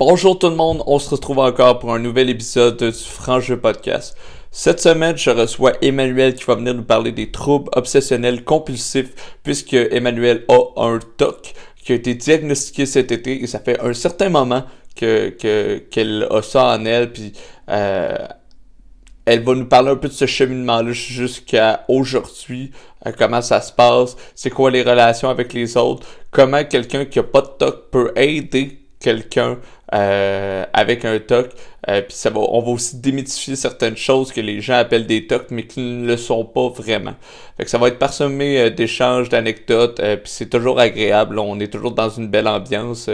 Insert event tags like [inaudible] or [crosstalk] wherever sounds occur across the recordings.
Bonjour tout le monde, on se retrouve encore pour un nouvel épisode du Franc Podcast. Cette semaine, je reçois Emmanuel qui va venir nous parler des troubles obsessionnels compulsifs puisque Emmanuel a un TOC qui a été diagnostiqué cet été et ça fait un certain moment que qu'elle a ça en elle puis euh, elle va nous parler un peu de ce cheminement-là jusqu'à aujourd'hui, euh, comment ça se passe, c'est quoi les relations avec les autres, comment quelqu'un qui a pas de TOC peut aider quelqu'un euh, avec un TOC. Euh, puis ça va, on va aussi démythifier certaines choses que les gens appellent des TOC, mais qui ne le sont pas vraiment. Fait que ça va être parsemé euh, d'échanges, d'anecdotes, puis c'est toujours agréable. On est toujours dans une belle ambiance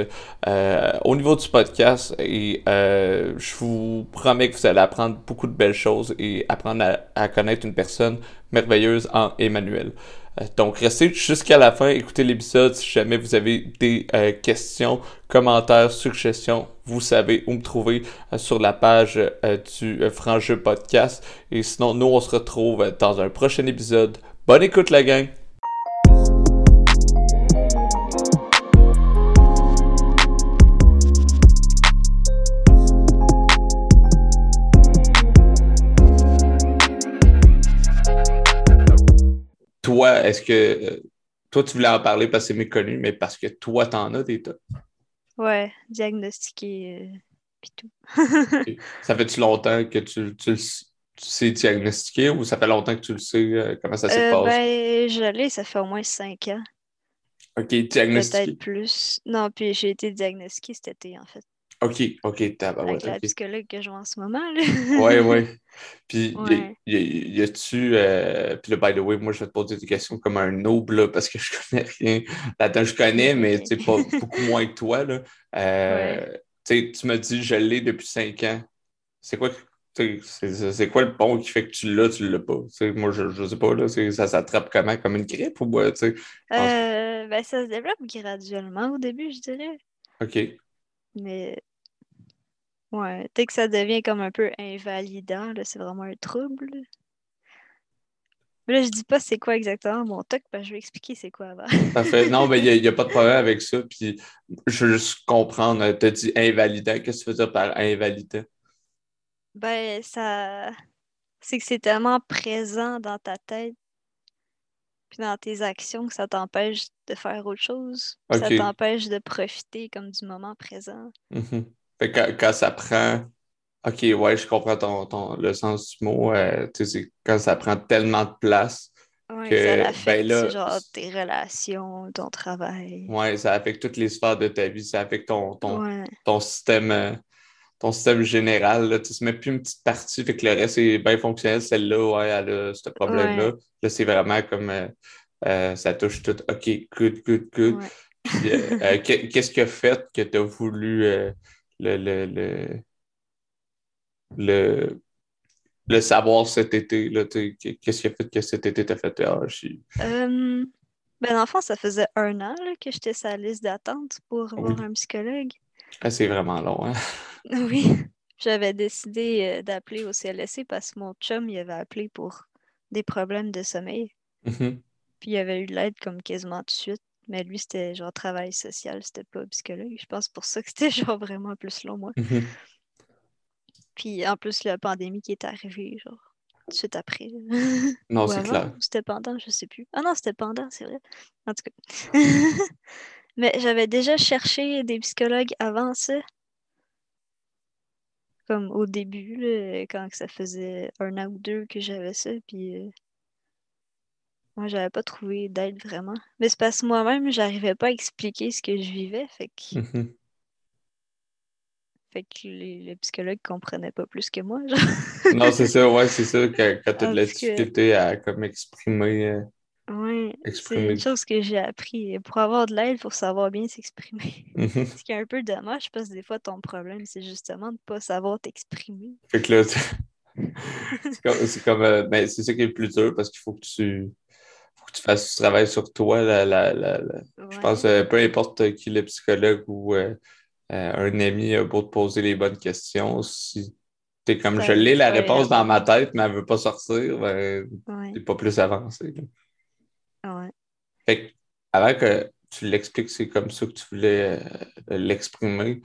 au niveau du podcast. Et je vous promets que vous allez apprendre beaucoup de belles choses et apprendre à, à connaître une personne merveilleuse en Emmanuel. Euh, donc, restez jusqu'à la fin, écoutez l'épisode. Si jamais vous avez des euh, questions, commentaires, suggestions, vous savez où me trouver euh, sur la page du Franc Jeu Podcast. Et sinon, nous, on se retrouve dans un prochain épisode. Bonne écoute, la gang! Toi, est-ce que euh, toi, tu voulais en parler parce que c'est méconnu, mais parce que toi, t'en as des tas? Ouais, diagnostiqué, euh, puis tout. Ça fait-tu longtemps que tu, tu, sais diagnostiquer ou ça fait longtemps que tu le sais euh, comment ça se passe? Ben, je l'ai, ça fait au moins cinq ans. OK, diagnostiqué. Peut-être plus. Non, puis j'ai été diagnostiqué cet été, en fait. OK, OK, t'as Avec la psychologue que je vois en ce moment. Là. ouais, ouais. [laughs] Puis, y, a-tu. Euh, puis là, by the way, moi, je vais te poser des questions comme un noble, parce que je connais rien. Là-dedans, je connais, mais tu sais, pas [laughs] beaucoup moins que toi. Là. Euh, Tu me dis, je l'ai depuis cinq ans. C'est quoi, c'est quoi le pont qui fait que tu l'as, tu l'as pas? moi, je, je sais pas, là, ça s'attrape comment? Comme une grippe ou quoi? Euh, ben, ça se développe graduellement au début, je dirais. OK. Mais ouais, dès que ça devient comme un peu invalidant, c'est vraiment un trouble. Mais là, je dis pas c'est quoi exactement mon toc, je vais expliquer c'est quoi avant. Parfait. Non, mais il n'y a, pas de problème avec ça. Puis je veux juste comprendre. Tu as dit invalidant. Qu'est-ce que tu veux dire par invalidant? Ben, ça. C'est que c'est tellement présent dans ta tête puis dans tes actions que ça t'empêche de faire autre chose. Ça t'empêche de profiter comme du moment présent. Mm-hmm. Fait que quand ça prend. Ok, ouais, je comprends ton, le sens du mot. Euh, quand ça prend tellement de place. que, ça ben là, genre tes relations, ton travail. Ouais, ça affecte toutes les sphères de ta vie. Ça affecte ton, ton, ton système. Euh, ton système général, là, tu ne mets plus une petite partie, fait que le reste est bien fonctionnel. Celle-là, ouais, elle a ce problème-là. Là, c'est vraiment comme euh, euh, ça touche tout. OK, good, good, good. Euh, qu'est-ce qui a fait que tu as voulu le, le, le, le, le, savoir cet été? Qu'est-ce qui a fait que cet été t'as fait ah, ben, dans le fond, ça faisait un an que j'étais sur la liste d'attente pour voir un psychologue. Ah, c'est vraiment long, hein? [laughs] Oui. J'avais décidé euh, d'appeler au CLSC parce que mon chum il avait appelé pour des problèmes de sommeil. Mm-hmm. Puis il avait eu l'aide comme quasiment tout de suite. Mais lui, c'était genre travail social, c'était pas psychologue. Je pense pour ça que c'était [laughs] genre vraiment plus long, moi. Mm-hmm. Puis en plus, la pandémie qui est arrivée, genre, tout de suite après. [laughs] Non, c'est clair. C'était pendant, je sais plus. Ah non, c'était pendant, c'est vrai. En tout cas. [laughs] Mais j'avais déjà cherché des psychologues avant ça. Comme au début, quand ça faisait un an ou deux que j'avais ça, puis euh, moi j'avais pas trouvé d'aide vraiment. Mais c'est parce que moi-même, j'arrivais pas à expliquer ce que je vivais, fait que. Mm-hmm. Fait que les, psychologues comprenaient pas plus que moi. non, c'est ça, ouais, c'est ça, quand, quand tu as de la difficulté à comme exprimer. Euh, oui, c'est une chose que j'ai appris. Pour avoir de l'aide, il faut savoir bien s'exprimer. Mhm. [laughs] Ce qui est un peu dommage, parce que des fois, ton problème, c'est justement de ne pas savoir t'exprimer. Fait que là, [laughs] c'est comme, euh, ben, c'est ça qui est le plus dur parce qu'il faut que tu faut que tu fasses du travail sur toi. Je pense euh, peu importe qui le psychologue ou euh, un ami a beau te poser les bonnes questions, si t'es comme je l'ai la réponse dans ma tête, mais elle ne veut pas sortir, ben, t'es pas plus avancé. Ouais. Fait que, avant que tu l'expliques, c'est comme ça que tu voulais euh, l'exprimer.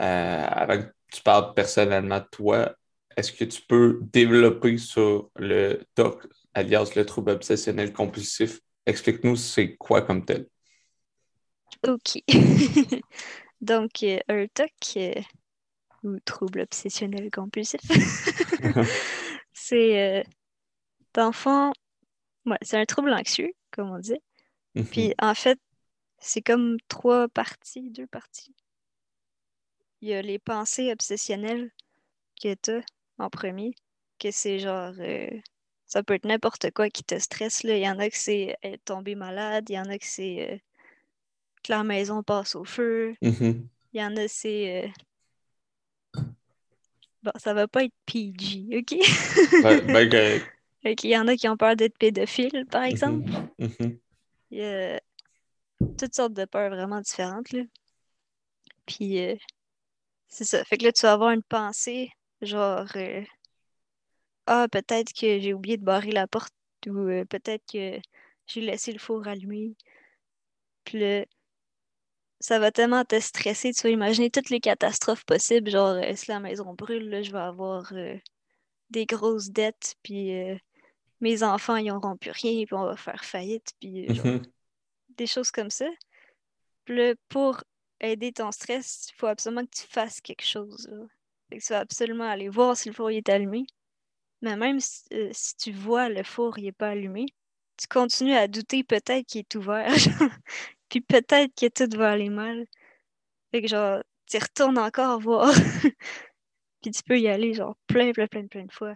euh, avant que tu parles personnellement de toi, est-ce que tu peux développer sur le TOC, alias le trouble obsessionnel compulsif? Explique-nous c'est quoi comme tel. OK. [laughs] Donc, euh, un TOC euh, ou trouble obsessionnel compulsif, [laughs] c'est, euh, d'enfant, c'est un trouble anxieux, comme on dit. Mm-hmm. Puis, en fait, c'est comme trois parties, deux parties. Il y a les pensées obsessionnelles que tu as en premier, que c'est genre. Euh, ça peut être n'importe quoi qui te stresse. Là. Il y en a que c'est être tombé malade, il y en a que c'est euh, que la maison passe au feu. Mm-hmm. Il y en a c'est. Euh, bon, ça va pas être PG, OK? ben, [laughs] Il y en a qui ont peur d'être pédophiles, par mm-hmm. exemple. Mm-hmm. Il y a toutes sortes de peurs vraiment différentes. Là. Puis, c'est ça. Fait que là, tu vas avoir une pensée, genre, euh, ah, peut-être que j'ai oublié de barrer la porte ou euh, peut-être que j'ai laissé le four allumé. Puis là, ça va tellement te stresser. Tu vas imaginer toutes les catastrophes possibles. Genre, euh, si la maison brûle, là, je vais avoir des grosses dettes, puis mes enfants, ils n'auront plus rien, puis on va faire faillite, puis [laughs] des choses comme ça. Puis là, pour aider ton stress, il faut absolument que tu fasses quelque chose. tu vas absolument aller voir si le four est allumé. Mais même euh, si, tu vois le four n'est pas allumé, tu continues à douter peut-être qu'il est ouvert. [laughs] Puis peut-être que tout va aller mal. Fait que genre, tu retournes encore voir. [laughs] Puis tu peux y aller genre plein, plein, plein, plein de fois.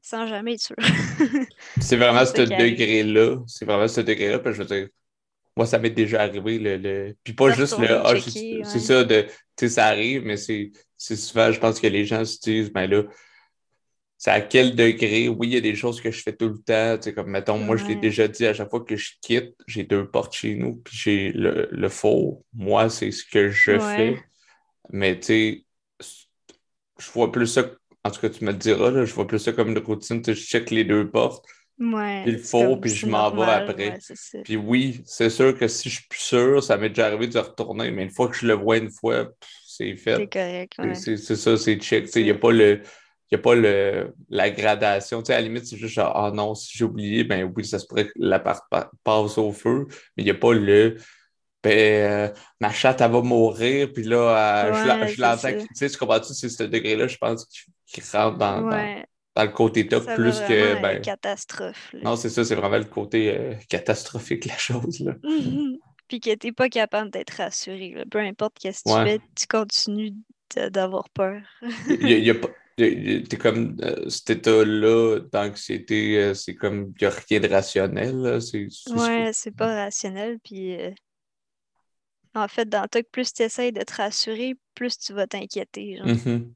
Sans jamais être sûr. [laughs] c'est vraiment ce degré-là. C'est vraiment ce degré-là. Parce que je veux dire, moi, ça m'est déjà arrivé. Le, le... Puis pas juste le ah, c'est ça, de, ça arrive, mais c'est souvent, je pense que les gens se disent, ben là, c'est à quel degré? Oui, il y a des choses que je fais tout le temps. Tu sais, comme, mettons, moi, je l'ai déjà dit, à chaque fois que je quitte, j'ai deux portes chez nous, puis j'ai le, le faux. Moi, c'est ce que je fais. Mais, tu sais, je vois plus ça, en tout cas, tu me le diras, là, je vois plus ça comme une routine. Je check les deux portes. Ouais, il faut, puis je m'en vais après. puis oui, c'est sûr que si je suis plus sûr, ça m'est déjà arrivé de retourner, mais une fois que je le vois une fois, c'est fait. C'est correct. C'est ça, c'est check. Il n'y a pas le. Il a pas le, la gradation. à la limite, c'est juste genre, ah non, si j'ai oublié, ben oui, ça se pourrait que l'appart passe au feu, mais il n'y a pas le ben, euh, ma chatte, elle va mourir, puis là, euh, je l'entends. Tu sais, tu comprends-tu, c'est ce degré-là, je pense, qui, rentre dans, dans le côté top plus que. Ben, catastrophe. Non, c'est ça, c'est vraiment le côté euh, catastrophique, la chose. Là. Puis que t'es pas capable d'être rassuré. Peu importe ce que tu fais, tu continues d'avoir peur. il y a, pas. T'es comme euh, cet état-là d'anxiété, euh, c'est comme il n'y a rien de rationnel. C'est, ouais, c'est pas rationnel. Puis en fait, dans que plus tu essaies de te rassurer, plus tu vas t'inquiéter. Mm-hmm.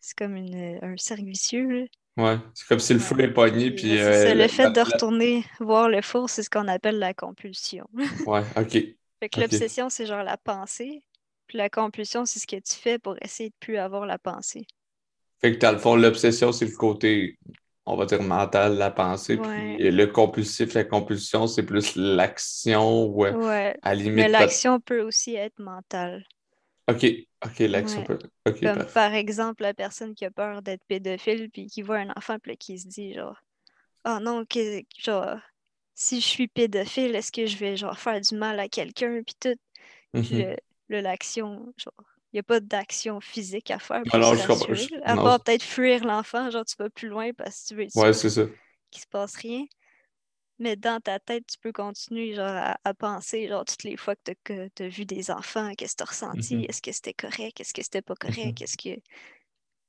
C'est comme une, un cercle vicieux. Ouais, c'est comme si le feu est pogné. Puis, euh, le fait de retourner voir le four, c'est ce qu'on appelle la compulsion. [laughs] ouais, ok. Fait que l'obsession, c'est genre la pensée. Puis la compulsion, c'est ce que tu fais pour essayer de plus avoir la pensée. Fait que dans le fond, l'obsession, c'est le côté, on va dire, mental, la pensée. Puis le compulsif, la compulsion, c'est plus l'action. Ouais, ouais. À limite, Mais l'action peut aussi être mentale. OK, OK, l'action peut. Comme par exemple, la personne qui a peur d'être pédophile puis qui voit un enfant puis qui se dit genre Oh non, que, genre si je suis pédophile, est-ce que je vais genre faire du mal à quelqu'un puis tout. Mm-hmm. l'action, genre, n'y a pas d'action physique à faire pour non, se À part peut-être fuir l'enfant, genre tu vas plus loin parce que tu veux être ouais, c'est ça. qu'il se passe rien. Mais dans ta tête, tu peux continuer genre, à, penser genre, toutes les fois que tu as, vu des enfants, qu'est-ce que tu as ressenti, mm-hmm. est-ce que c'était correct, est-ce que c'était pas correct, mm-hmm. est-ce que.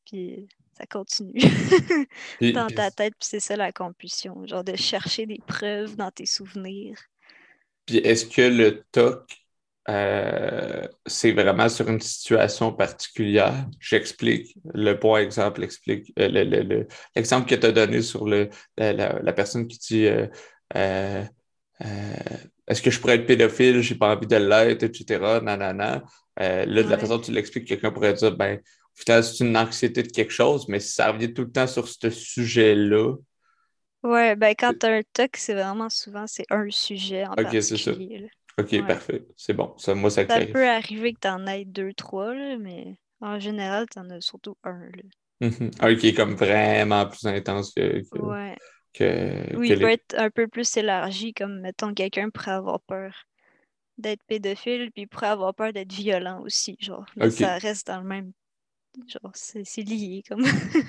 Puis ça continue [laughs] [laughs] dans ta tête, puis c'est ça la compulsion, genre de chercher des preuves dans tes souvenirs. Puis est-ce que le TOC, euh, c'est vraiment sur une situation particulière? J'explique. Le bon exemple explique. Euh, l'exemple que tu as donné sur le, la, personne qui dit euh, est-ce que je pourrais être pédophile, j'ai pas envie de l'être, etc. Nanana. Là, de la façon dont tu l'expliques, quelqu'un pourrait dire ben, au final, c'est une anxiété de quelque chose, mais ça revient tout le temps sur ce sujet-là. Ouais, ben quand tu as un TOC, c'est vraiment souvent c'est un sujet en Ok, c'est ça. Ok, parfait. C'est bon. Ça, moi, ça Ça peut arriver que tu en aies deux, trois, mais en général, tu en as surtout un. Mhm. Un qui est comme vraiment plus intense que. ouais. que oui, il peut être un peu plus élargi, comme mettons quelqu'un pourrait avoir peur d'être pédophile, puis pourrait avoir peur d'être violent aussi. Genre, ça reste dans le même Genre, c'est lié comme.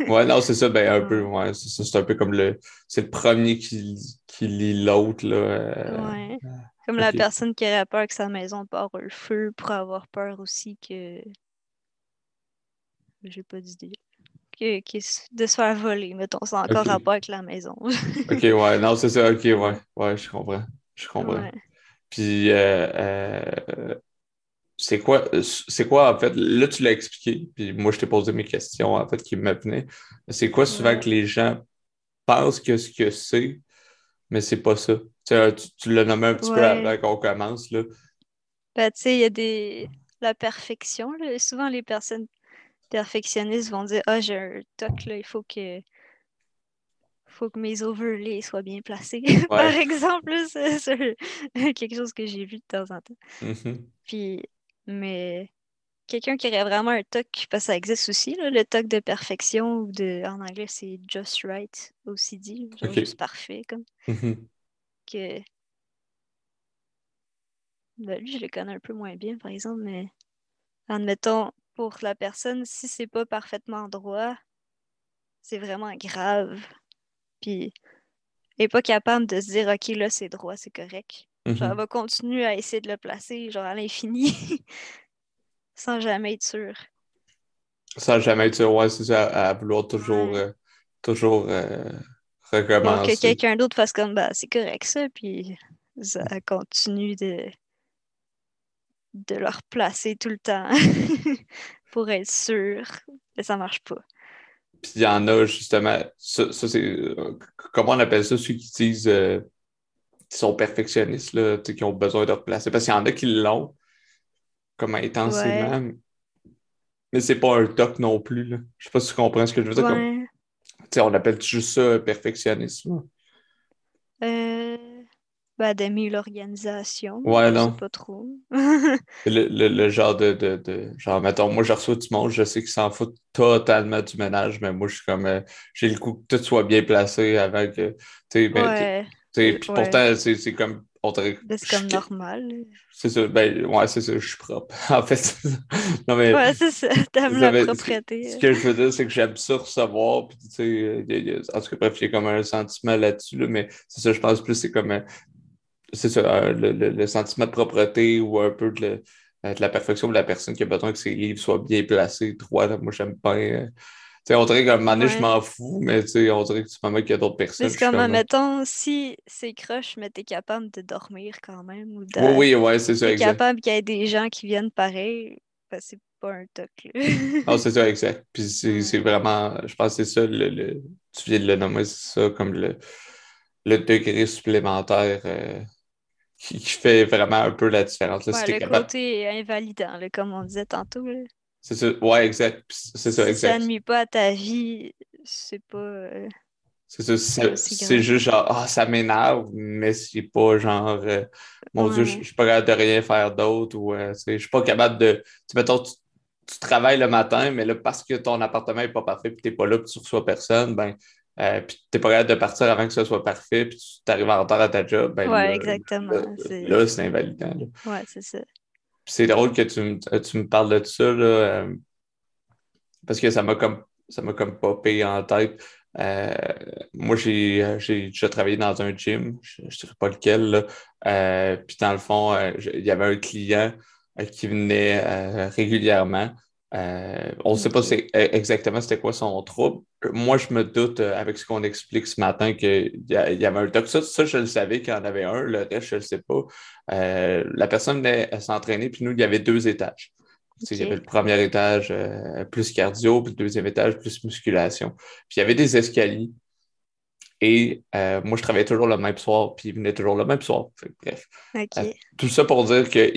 ouais, non, c'est ça, ben un [laughs] peu, ouais, c'est un peu comme le. C'est le premier qui, qui lit l'autre, là. Euh, ouais. Comme la personne qui aurait peur que sa maison part le feu pour avoir peur aussi que. J'ai pas d'idée. Que, de se faire voler, mettons, c'est encore okay. rapport avec la maison. [laughs] ok, ouais, non, c'est ça, ok, ouais, ouais, je comprends. Je comprends. Puis, euh, euh, c'est quoi, c'est quoi, en fait, là, tu l'as expliqué, puis moi, je t'ai posé mes questions, en fait, qui me venaient. C'est quoi souvent que les gens pensent que ce que c'est, mais c'est pas ça? Tu, tu l'as nommé un petit peu avant qu'on commence, là. Ben, tu sais, il y a des... La perfection, là. Souvent, les personnes perfectionnistes vont dire « Ah, j'ai un toc, là, il faut que faut que mes overlays soient bien placés, [laughs] par exemple. C'est [laughs] quelque chose que j'ai vu de temps en temps. Mm-hmm. Puis mais quelqu'un qui aurait vraiment un toc, parce que ça existe aussi, le toc de perfection, ou de, en anglais, c'est just right, aussi dit, genre juste parfait, comme. Mm-hmm. Que. Ben, lui, je le connais un peu moins bien, par exemple, mais admettons, pour la personne, si c'est pas parfaitement droit, c'est vraiment grave. Puis, elle n'est pas capable de se dire, OK, là, c'est droit, c'est correct. Genre, elle mhm. va continuer à essayer de le placer, genre à l'infini, [laughs] sans jamais être sûre. Sans jamais être sûre, ouais, c'est ça, à, vouloir toujours, euh, toujours euh, recommencer. que quelqu'un d'autre fasse comme, bah, c'est correct ça, puis ça continue de, de le replacer tout le temps [laughs] pour être sûr, mais ça marche pas. Puis il y en a justement, ça, c'est, euh, comment on appelle ça, ceux qui disent qui sont perfectionnistes, là, qui ont besoin de replacer. Parce qu'il y en a qui l'ont comme intensément. mais Mais c'est pas un toc non plus. Là. Je sais pas si tu comprends ce que je veux dire. Comme... On appelle juste ça perfectionnisme. Euh... Ben, d'aimer l'organisation. Ouais, non. pas trop. [laughs] le, le, le, genre de, de, de, Genre, mettons, moi, je reçois du monde, je sais qu'ils s'en foutent totalement du ménage, mais moi, je suis comme. Euh, j'ai le coup que tout soit bien placé avant que. Tu sais, ben, puis pourtant, c'est comme. C'est comme normal. C'est ça, ben, ouais, c'est ça, je suis propre. [laughs] en fait, non, mais. Ouais, c'est ça, [laughs] t'aimes la propreté. Ce que je veux dire, c'est que j'aime ça recevoir, puis tu sais, en tout cas, bref, il y a comme un sentiment là-dessus, là, mais c'est ça, je pense plus, c'est comme. C'est ça, euh, le, le, sentiment de propreté ou un peu de, de, la perfection de la personne qui a besoin que ses livres soient bien placés, droits. Moi, j'aime pas. Euh, on dirait qu'à un je m'en fous, mais on dirait que tu m'en qu'il y a d'autres personnes. C'est comme, mettons, si c'est croche, mais t'es capable de dormir quand même. Ou de... Oui, oui, ouais, c'est ça, exact. T'es capable qu'il y ait des gens qui viennent pareil, ben, c'est pas un toc. ah, c'est ça, exact. Puis [laughs] c'est vraiment, je pense que c'est ça, le, tu viens de le nommer, c'est ça, comme le, le degré supplémentaire. Euh, qui, fait vraiment un peu la différence. Là, le côté invalidant, comme on disait tantôt. C'est ça, ouais, exact. C'est ça, exact. Si ça nuit pas à ta vie, c'est pas. Euh, c'est ça, c'est juste genre, ah, ça m'énerve, mais c'est pas genre, euh, mon Dieu, je suis pas capable de rien faire d'autre ou euh, je suis pas capable de. Tu, mettons, tu, tu, travailles le matin, mais là, parce que ton appartement est pas parfait puis t'es pas là puis tu reçois personne, ben, euh, puis t'es pas capable de partir avant que ce soit parfait puis tu t'arrives en retard à ta job, ben. Ouais, exactement. Là, c'est invalidant. Ouais, c'est ça c'est drôle que tu, me parles de ça, là, euh, parce que ça m'a comme ça m'a comme popé en tête. Euh, moi, j'ai déjà travaillé dans un gym, je ne dirais pas lequel, euh, puis dans le fond, il y avait un client qui venait régulièrement. On ne sait pas exactement c'était quoi son trouble. Moi, je me doute avec ce qu'on explique ce matin qu'il y, avait un doc. Ça, ça, je le savais qu'il y en avait un, le reste, je ne le sais pas. Euh, la personne venait s'entraîner, puis nous, il y avait deux étages. Il y avait le premier étage euh, plus cardio, puis le deuxième étage plus musculation. Puis il y avait des escaliers. Et euh, moi, je travaillais toujours le même soir, puis il venait toujours le même soir. bref. tout ça pour dire que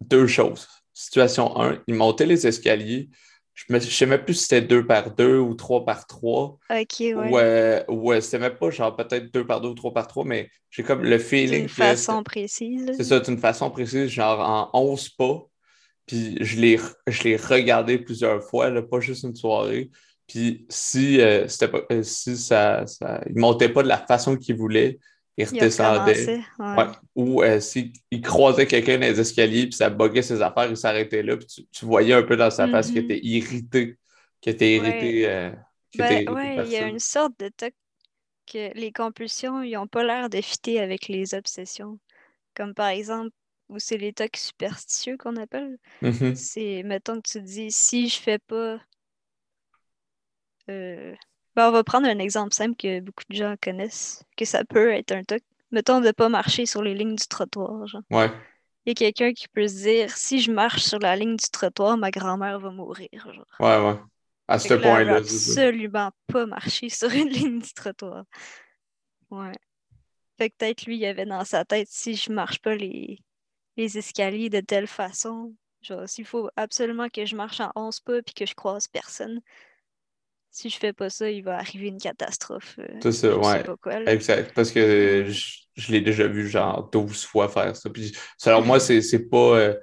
deux choses. Situation 1, il montait les escaliers. je ne sais même plus si c'était deux par deux ou trois par trois. Ok, ouais. C'était même pas genre peut-être deux par deux ou trois par trois, mais j'ai comme le feeling. D'une façon précise. C'est ça, d'une façon précise, genre en 11 pas. Puis je l'ai regardé plusieurs fois, là, pas juste une soirée. Puis si, euh, pas, euh, si ça, ça, il montait pas de la façon qu'il voulait, il redescendait. Ou euh, s'il croisait quelqu'un dans les escaliers, puis ça buguait ses affaires, il s'arrêtait là, puis tu, voyais un peu dans sa face qu'il mm-hmm. était irrité, qu'il était irrité. Euh, ben, il y a une sorte de toc que les compulsions, ils n'ont pas l'air de fitter avec les obsessions. Comme par exemple, où c'est les tocs superstitieux qu'on appelle. Mm-hmm. C'est, mettons que tu te dis, si je fais pas. Euh, ben, on va prendre un exemple simple que beaucoup de gens connaissent, que ça peut être un toc. Mettons de ne pas marcher sur les lignes du trottoir. Genre. Ouais. Il y a quelqu'un qui peut se dire si je marche sur la ligne du trottoir, ma grand-mère va mourir. Genre. Ouais, ouais. À ce point-là. absolument pas marcher [laughs] sur une ligne du trottoir. Ouais. Fait que peut-être lui, il avait dans sa tête si je marche pas les, les escaliers de telle façon, genre s'il faut absolument que je marche en 11 pas puis que je croise personne, si je fais pas ça, il va arriver une catastrophe. Euh, c'est ça, ouais. exact. Parce que je, l'ai déjà vu genre 12 fois faire ça. Puis, selon moi, c'est, c'est pas, euh,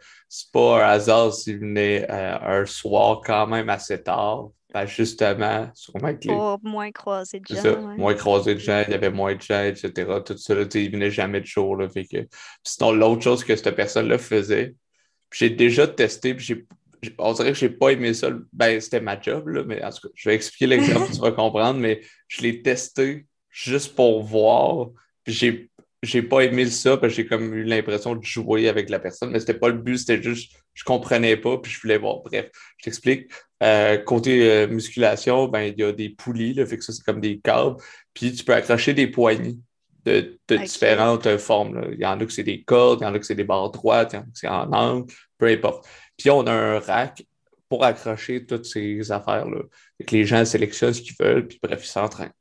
pas un hasard s'il venait euh, un soir quand même assez tard. Ben justement, sûrement que Pour moins croiser de gens. Ça, Moins croiser de gens, il y avait moins de gens, etc. Tout ça, là, il venait jamais de jour. Là, fait que... sinon, l'autre chose que cette personne-là faisait, j'ai déjà testé, puis j'ai on dirait que j'ai pas aimé ça. Ben, c'était ma job, là, mais en tout cas, je vais expliquer l'exemple, tu vas comprendre, mais je l'ai testé juste pour voir. J'ai, j'ai pas aimé ça, parce que j'ai comme eu l'impression de jouer avec la personne, mais c'était pas le but, c'était juste, je comprenais pas, puis je voulais voir. Bref, je t'explique. Euh, côté euh, musculation, ben, il y a des poulies, là, fait que ça, c'est comme des câbles, puis tu peux accrocher des poignées de, différentes formes. Il y en a que c'est des cordes, il y en a que c'est des barres droites, il y en a que c'est en angle, peu importe. Puis on a un rack pour accrocher toutes ces affaires-là. que les gens sélectionnent ce qu'ils veulent, puis bref, ils s'entraînent.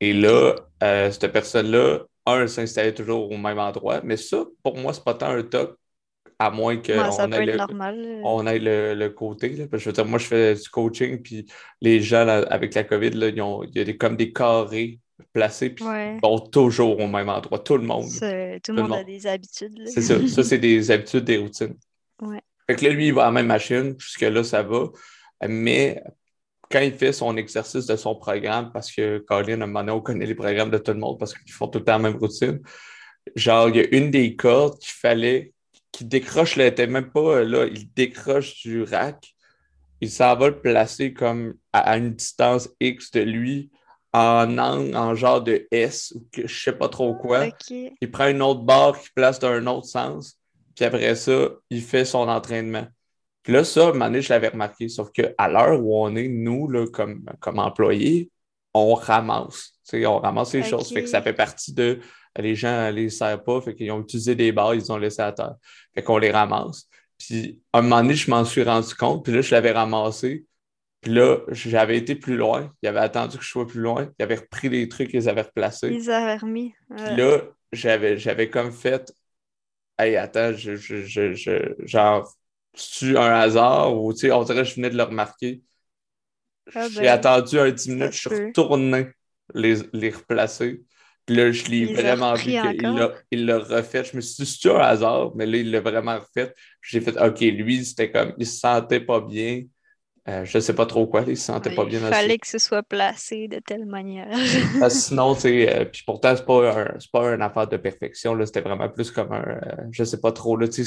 Et là, euh, cette personne-là, un, s'installait toujours au même endroit, mais ça, pour moi, c'est pas tant un toc, à moins qu'on ait, le, on ait le, côté. Là. je veux dire, moi, je fais du coaching, puis les gens, avec la COVID, là, ils ont, il y a des, comme des carrés placés, puis ils vont toujours au même endroit. Tout le monde. Tout, le monde, a des habitudes. C'est ça. Ça, c'est des habitudes, des routines. Ouais. Fait que là, lui, il va à la même machine, jusque-là, ça va. Mais quand il fait son exercice de son programme, parce que Colin, à un moment donné, on connaît les programmes de tout le monde parce qu'ils font tout le temps la même routine. Genre, il y a une des cordes qu'il fallait, qui décroche, là, était même pas là, il décroche du rack. Il s'en va le placer comme à, une distance X de lui, en angle, en genre de S, ou que je sais pas trop quoi. Il prend une autre barre qu'il place dans un autre sens. Puis après ça, il fait son entraînement. Puis là, ça, à un moment donné, je l'avais remarqué. Sauf qu'à l'heure où on est, nous, là, comme, comme employés, on ramasse. on ramasse les choses. Fait que ça fait partie de. Les gens ne les servent pas. Fait qu'ils ont utilisé des barres, ils ont laissé à terre. Fait qu'on les ramasse. Puis à un moment donné, je m'en suis rendu compte. Puis là, je l'avais ramassé. Puis là, j'avais été plus loin. Il avait attendu que je sois plus loin. Il avait repris les trucs, ils avaient replacés. Ils avaient remis. Puis là, j'avais comme fait Hey, attends, je, je, je, je genre, un hasard ou tu sais, on dirait que je venais de le remarquer. Ah J'ai ben, attendu un 10 minutes, je suis retourné les, les replacer. Puis là, je l'ai vraiment vu qu'il l'a refait. Je me suis dit, c'est un hasard, mais là, il l'a vraiment refait. J'ai fait, OK, lui, c'était comme, il se sentait pas bien. Euh, je ne sais pas trop quoi, il ne se sentait pas bien. Il fallait que ce soit placé de telle manière. [laughs] sinon, tu sais, euh, puis pourtant, ce n'est pas, un, pas une affaire de perfection, c'était vraiment plus comme un, euh, je ne sais pas trop, là, si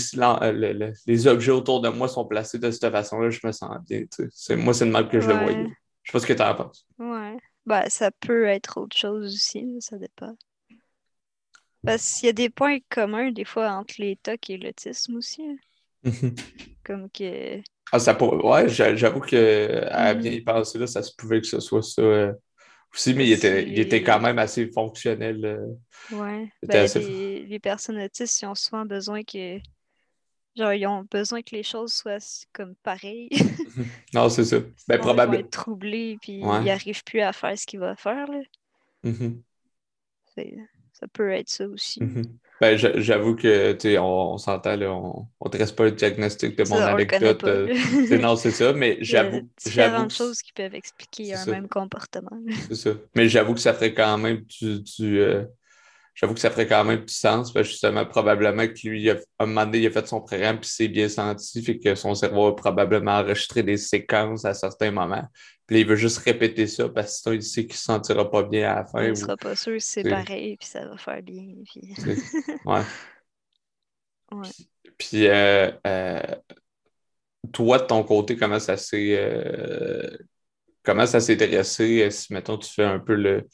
les objets autour de moi sont placés de cette façon-là, je me sens bien. Moi, c'est le mal que je le voyais. Je ne sais pas ce que tu en penses. Ouais. Ben, ça peut être autre chose aussi, ça dépend. Parce qu'il y a des points communs, des fois, entre les TOC et l'autisme aussi. Hein. [laughs] Comme que ah, ça Ouais, j'avoue qu'à bien mm. y penser, là, ça se pouvait que ce soit ça euh, aussi, mais il était, il était quand même assez fonctionnel. Euh, oui. Ben, les, personnes autistes, ils ont souvent besoin que. Genre, ils ont besoin que les choses soient comme pareilles. [laughs] [laughs] non, c'est ça. Ben, probablement. Ils vont être troublés, puis ils n'arrivent plus à faire ce qu'ils vont faire. Là. Mm-hmm. Ça peut être ça aussi. Mm-hmm. Ben, j'avoue que, tu sais, on, s'entend, on, on te reste pas le diagnostic de mon anecdote. Euh, [laughs] non, c'est ça, mais j'avoue. Il y a différentes choses qui peuvent expliquer un même comportement. [laughs] C'est ça. Mais j'avoue que ça ferait quand même du. Euh, j'avoue que ça ferait quand même du sens, parce justement, probablement que lui, à un moment donné, il a fait son programme, puis c'est bien senti, fait que son cerveau a probablement enregistré des séquences à certains moments. Puis il veut juste répéter ça parce que sinon, il sait qu'il ne se sentira pas bien à la fin. Il ne sera pas sûr si c'est pareil, puis ça va faire bien. Puis... [laughs] ouais. ouais. Puis, euh, euh, toi, de ton côté, comment ça s'est. Euh, comment ça s'est dressé si, mettons, tu fais un peu le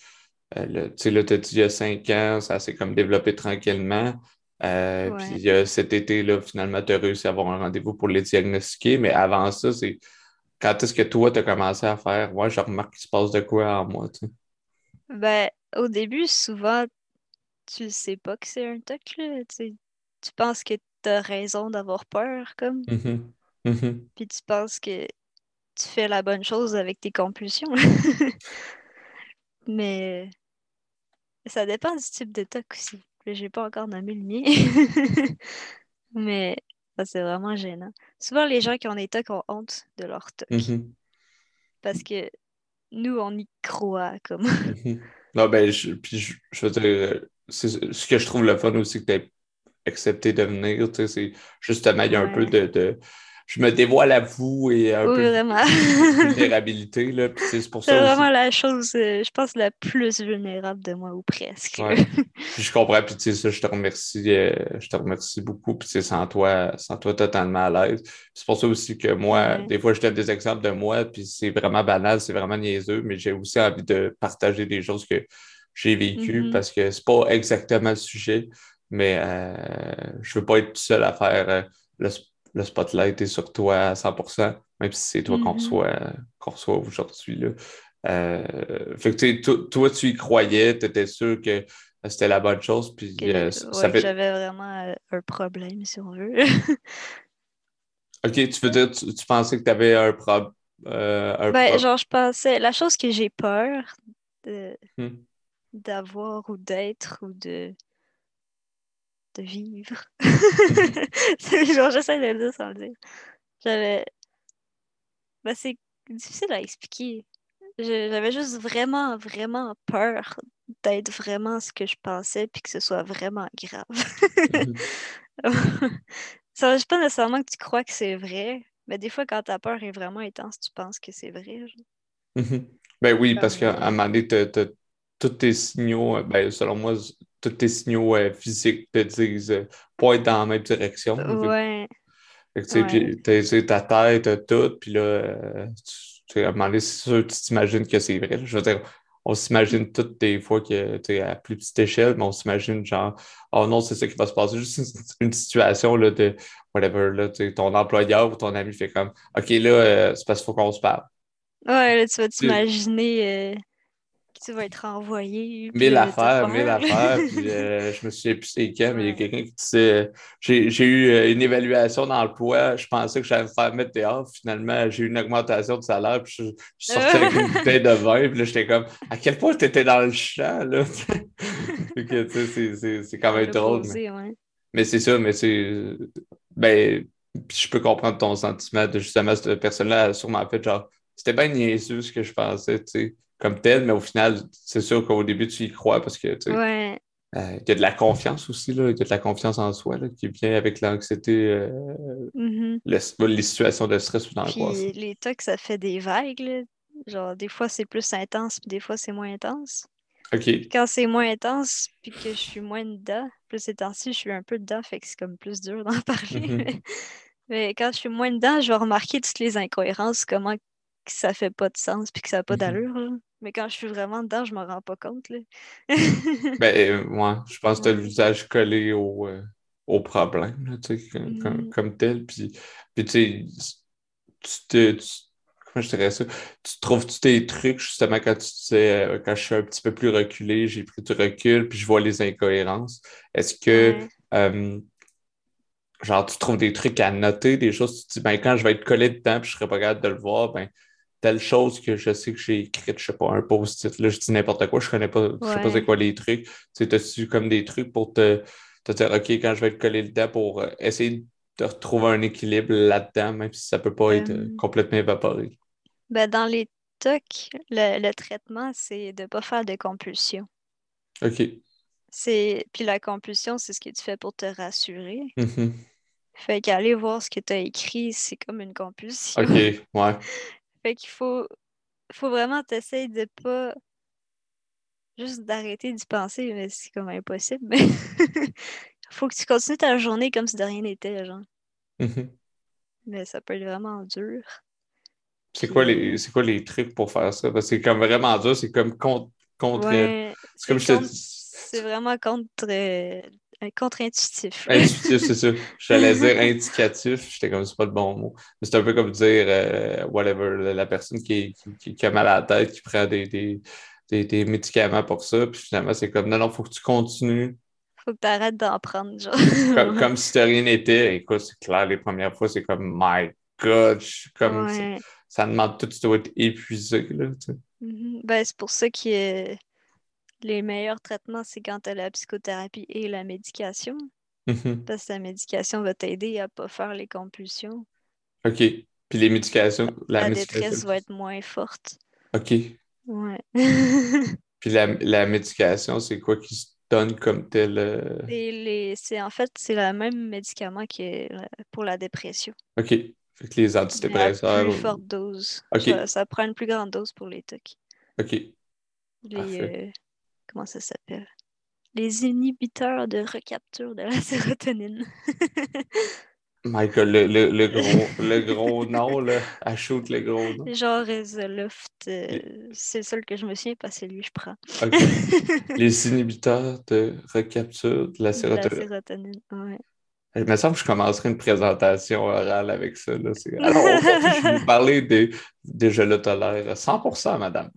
euh, tu sais, là, tu as dit il y a cinq ans, ça s'est comme développé tranquillement. Puis cet été, là, finalement, tu as réussi à avoir un rendez-vous pour les diagnostiquer. Mais avant ça, c'est quand est-ce que toi, tu as commencé à faire? Ouais, je remarque qu'il se passe de quoi en moi, tu Ben, au début, souvent, tu sais pas que c'est un toc, là. Tu, tu penses que tu as raison d'avoir peur, comme. Mm-hmm. Mm-hmm. Puis tu penses que tu fais la bonne chose avec tes compulsions. [laughs] Mais ça dépend du type de toc aussi. J'ai pas encore nommé le mien. [laughs] Mais c'est vraiment gênant. Souvent, les gens qui ont des tocs ont honte de leur toc. Mm-hmm. Parce que nous, on y croit comme. Mm-hmm. Non, ben, je, puis je, veux dire, ce que je trouve le fun aussi que tu accepté de venir, c'est justement, il y a un peu de je me dévoile à vous et un peu de [laughs] vulnérabilité. Là, c'est pour ça vraiment la chose, euh, je pense, la plus vulnérable de moi, ou presque. [laughs] je comprends, puis tu sais, ça, je te remercie, euh, je te remercie beaucoup, puis c'est sans toi, sans toi totalement à l'aise. C'est pour ça aussi que moi, des fois, je donne des exemples de moi, puis c'est vraiment banal, c'est vraiment niaiseux, mais j'ai aussi envie de partager des choses que j'ai vécues mm-hmm. parce que c'est pas exactement le sujet, mais euh, je veux pas être tout seul à faire le le spotlight est sur toi à 100%, même si c'est toi qu'on mm-hmm. reçoit, aujourd'hui. Euh, fait que toi, tu y croyais, tu étais sûr que c'était la bonne chose. Puis, euh, J'avais vraiment euh, un problème, si on veut. [laughs] ok, tu veux dire, tu, pensais que tu avais un, problème? ben, genre, je pensais, la chose que j'ai peur hmm. d'avoir ou d'être ou de de vivre. [laughs] genre, j'essaie de le dire sans le dire. J'avais. Ben, c'est difficile à expliquer. J'avais juste vraiment, vraiment peur d'être vraiment ce que je pensais puis que ce soit vraiment grave. [laughs] Ça veut pas nécessairement que tu crois que c'est vrai, mais des fois, quand ta peur est vraiment intense, tu penses que c'est vrai. [laughs] Ben oui, parce qu'à un moment donné, tous tes signaux, ben, selon moi, tous tes signaux euh, physiques te disent euh, pas être dans la même direction. Ouais. Puis, ta tête, tout, puis là, euh, tu, à un moment donné, c'est sûr tu t'imagines que c'est vrai. Je veux dire, on s'imagine toutes des fois que tu es à plus petite échelle, mais on s'imagine genre, oh non, c'est ça qui va se passer. Juste une, situation là, de whatever, là, ton employeur ou ton ami fait comme, OK, là, c'est parce qu'il faut qu'on se parle. Ouais, là, tu vas t'imaginer tu vas être envoyé. Mille affaires, mille affaires. Puis, euh, [laughs] je me suis plus c'est quand, mais il y a quelqu'un qui disait j'ai eu euh, une évaluation dans le poids, je pensais que j'allais me faire mettre dehors. Finalement, j'ai eu une augmentation de salaire, puis je, suis sorti avec une [laughs] bouteille de vin, puis là, j'étais comme à quel point tu étais dans le champ, là? [laughs] c'est quand même drôle. mais, mais c'est ça, mais c'est. Ben, je peux comprendre ton sentiment de justement cette personne-là, sûrement fait genre, c'était bien niaiseux ce que je pensais, tu sais comme tel, mais au final, c'est sûr qu'au début, tu y crois parce que tu ouais. Euh, il y a de la confiance aussi, là. il y a de la confiance en soi là, qui vient avec l'anxiété, euh, mm-hmm. les situations de stress ou d'angoisse. Les tocs, ça fait des vagues. Genre, des fois, c'est plus intense, puis des fois, c'est moins intense. OK. Quand c'est moins intense, puis que je suis moins dedans, plus ces temps-ci, je suis un peu dedans, fait que c'est comme plus dur d'en [laughs] parler. Mm-hmm. mais... quand je suis moins dedans, je vais remarquer toutes les incohérences, comment que ça fait pas de sens, puis que ça n'a pas mm-hmm. d'allure. Mais quand je suis vraiment dedans, je me rends pas compte. Là. ben, moi, euh, je pense que tu as le visage collé au, euh, au problème, là, comme, mm. comme, tel. Puis, puis tu tu comment je dirais ça? Tu trouves-tu tes trucs justement quand tu disais, euh, quand je suis un petit peu plus reculé, j'ai pris du recul, puis je vois les incohérences. Est-ce que, genre, tu trouves des trucs à noter, des choses, tu te dis, ben, quand je vais être collé dedans, puis je serai pas capable de le voir, ben, telle chose que je sais que j'ai écrite, je sais pas, un post-it, là, je dis n'importe quoi, je connais pas, je sais pas c'est quoi les trucs. Tu as-tu comme des trucs pour te, te dire, OK, quand je vais te coller le dent pour euh, essayer de retrouver un équilibre là-dedans, même si ça peut pas être euh, complètement évaporé? Ben, dans les TOC, le, traitement, c'est de ne pas faire de compulsion. OK. C'est... Puis la compulsion, c'est ce que tu fais pour te rassurer. Mm-hmm. Fait qu'aller voir ce que tu as écrit, c'est comme une compulsion. OK, ouais. [laughs] fait qu'il faut, faut vraiment t'essayer de pas juste d'arrêter d'y penser, mais c'est comme impossible. Mais [laughs] faut que tu continues ta journée comme si de rien n'était, genre. Mm-hmm. Mais ça peut être vraiment dur. C'est quoi, les, quoi les trucs pour faire ça? c'est comme vraiment dur, c'est comme contre. contre c'est comme je te C'est vraiment contre, euh, contre-intuitif. Intuitif, [laughs] c'est ça. J'allais dire indicatif, j'étais comme c'est pas le bon mot. Mais c'est un peu comme dire euh, whatever, la personne qui, qui, qui, a mal à la tête, qui prend des, des, des, médicaments pour ça, puis finalement c'est comme non, non, faut que tu continues. Faut que tu arrêtes d'en prendre, genre. [laughs] comme, [laughs] comme si rien n'était. Écoute, c'est clair, les premières fois, c'est comme my God, comme ça, demande tout, tu dois être épuisé. Là, mm-hmm. ben, c'est pour ça que les meilleurs traitements, c'est quand tu as la psychothérapie et la médication. Mm-hmm. Parce que la médication va t'aider à pas faire les compulsions. OK. Puis les médications, la, détresse va être moins forte. OK. Ouais. [laughs] Puis la, la médication, c'est quoi qui se donne comme tel? Euh? Les, c'est, en fait, c'est le même médicament qui pour la dépression. OK. Fait que les antidépresseurs. plus forte dose. Ça, prend une plus grande dose pour les TOC. OK. Les, euh, comment ça s'appelle? Les inhibiteurs de recapture de la [laughs] sérotonine. Michael, le, le, le, gros, le gros nom, là, à shoot le gros nom. Genre Zoloft, euh, c'est le seul que je me souviens parce que lui, je prends. [laughs] Les inhibiteurs de recapture de la sérotonine. De la sérotonine, ouais. Il me semble que je commencerai une présentation orale avec ça. Là. Alors, je vais vous [laughs] parler des, des je le tolère 100%, madame.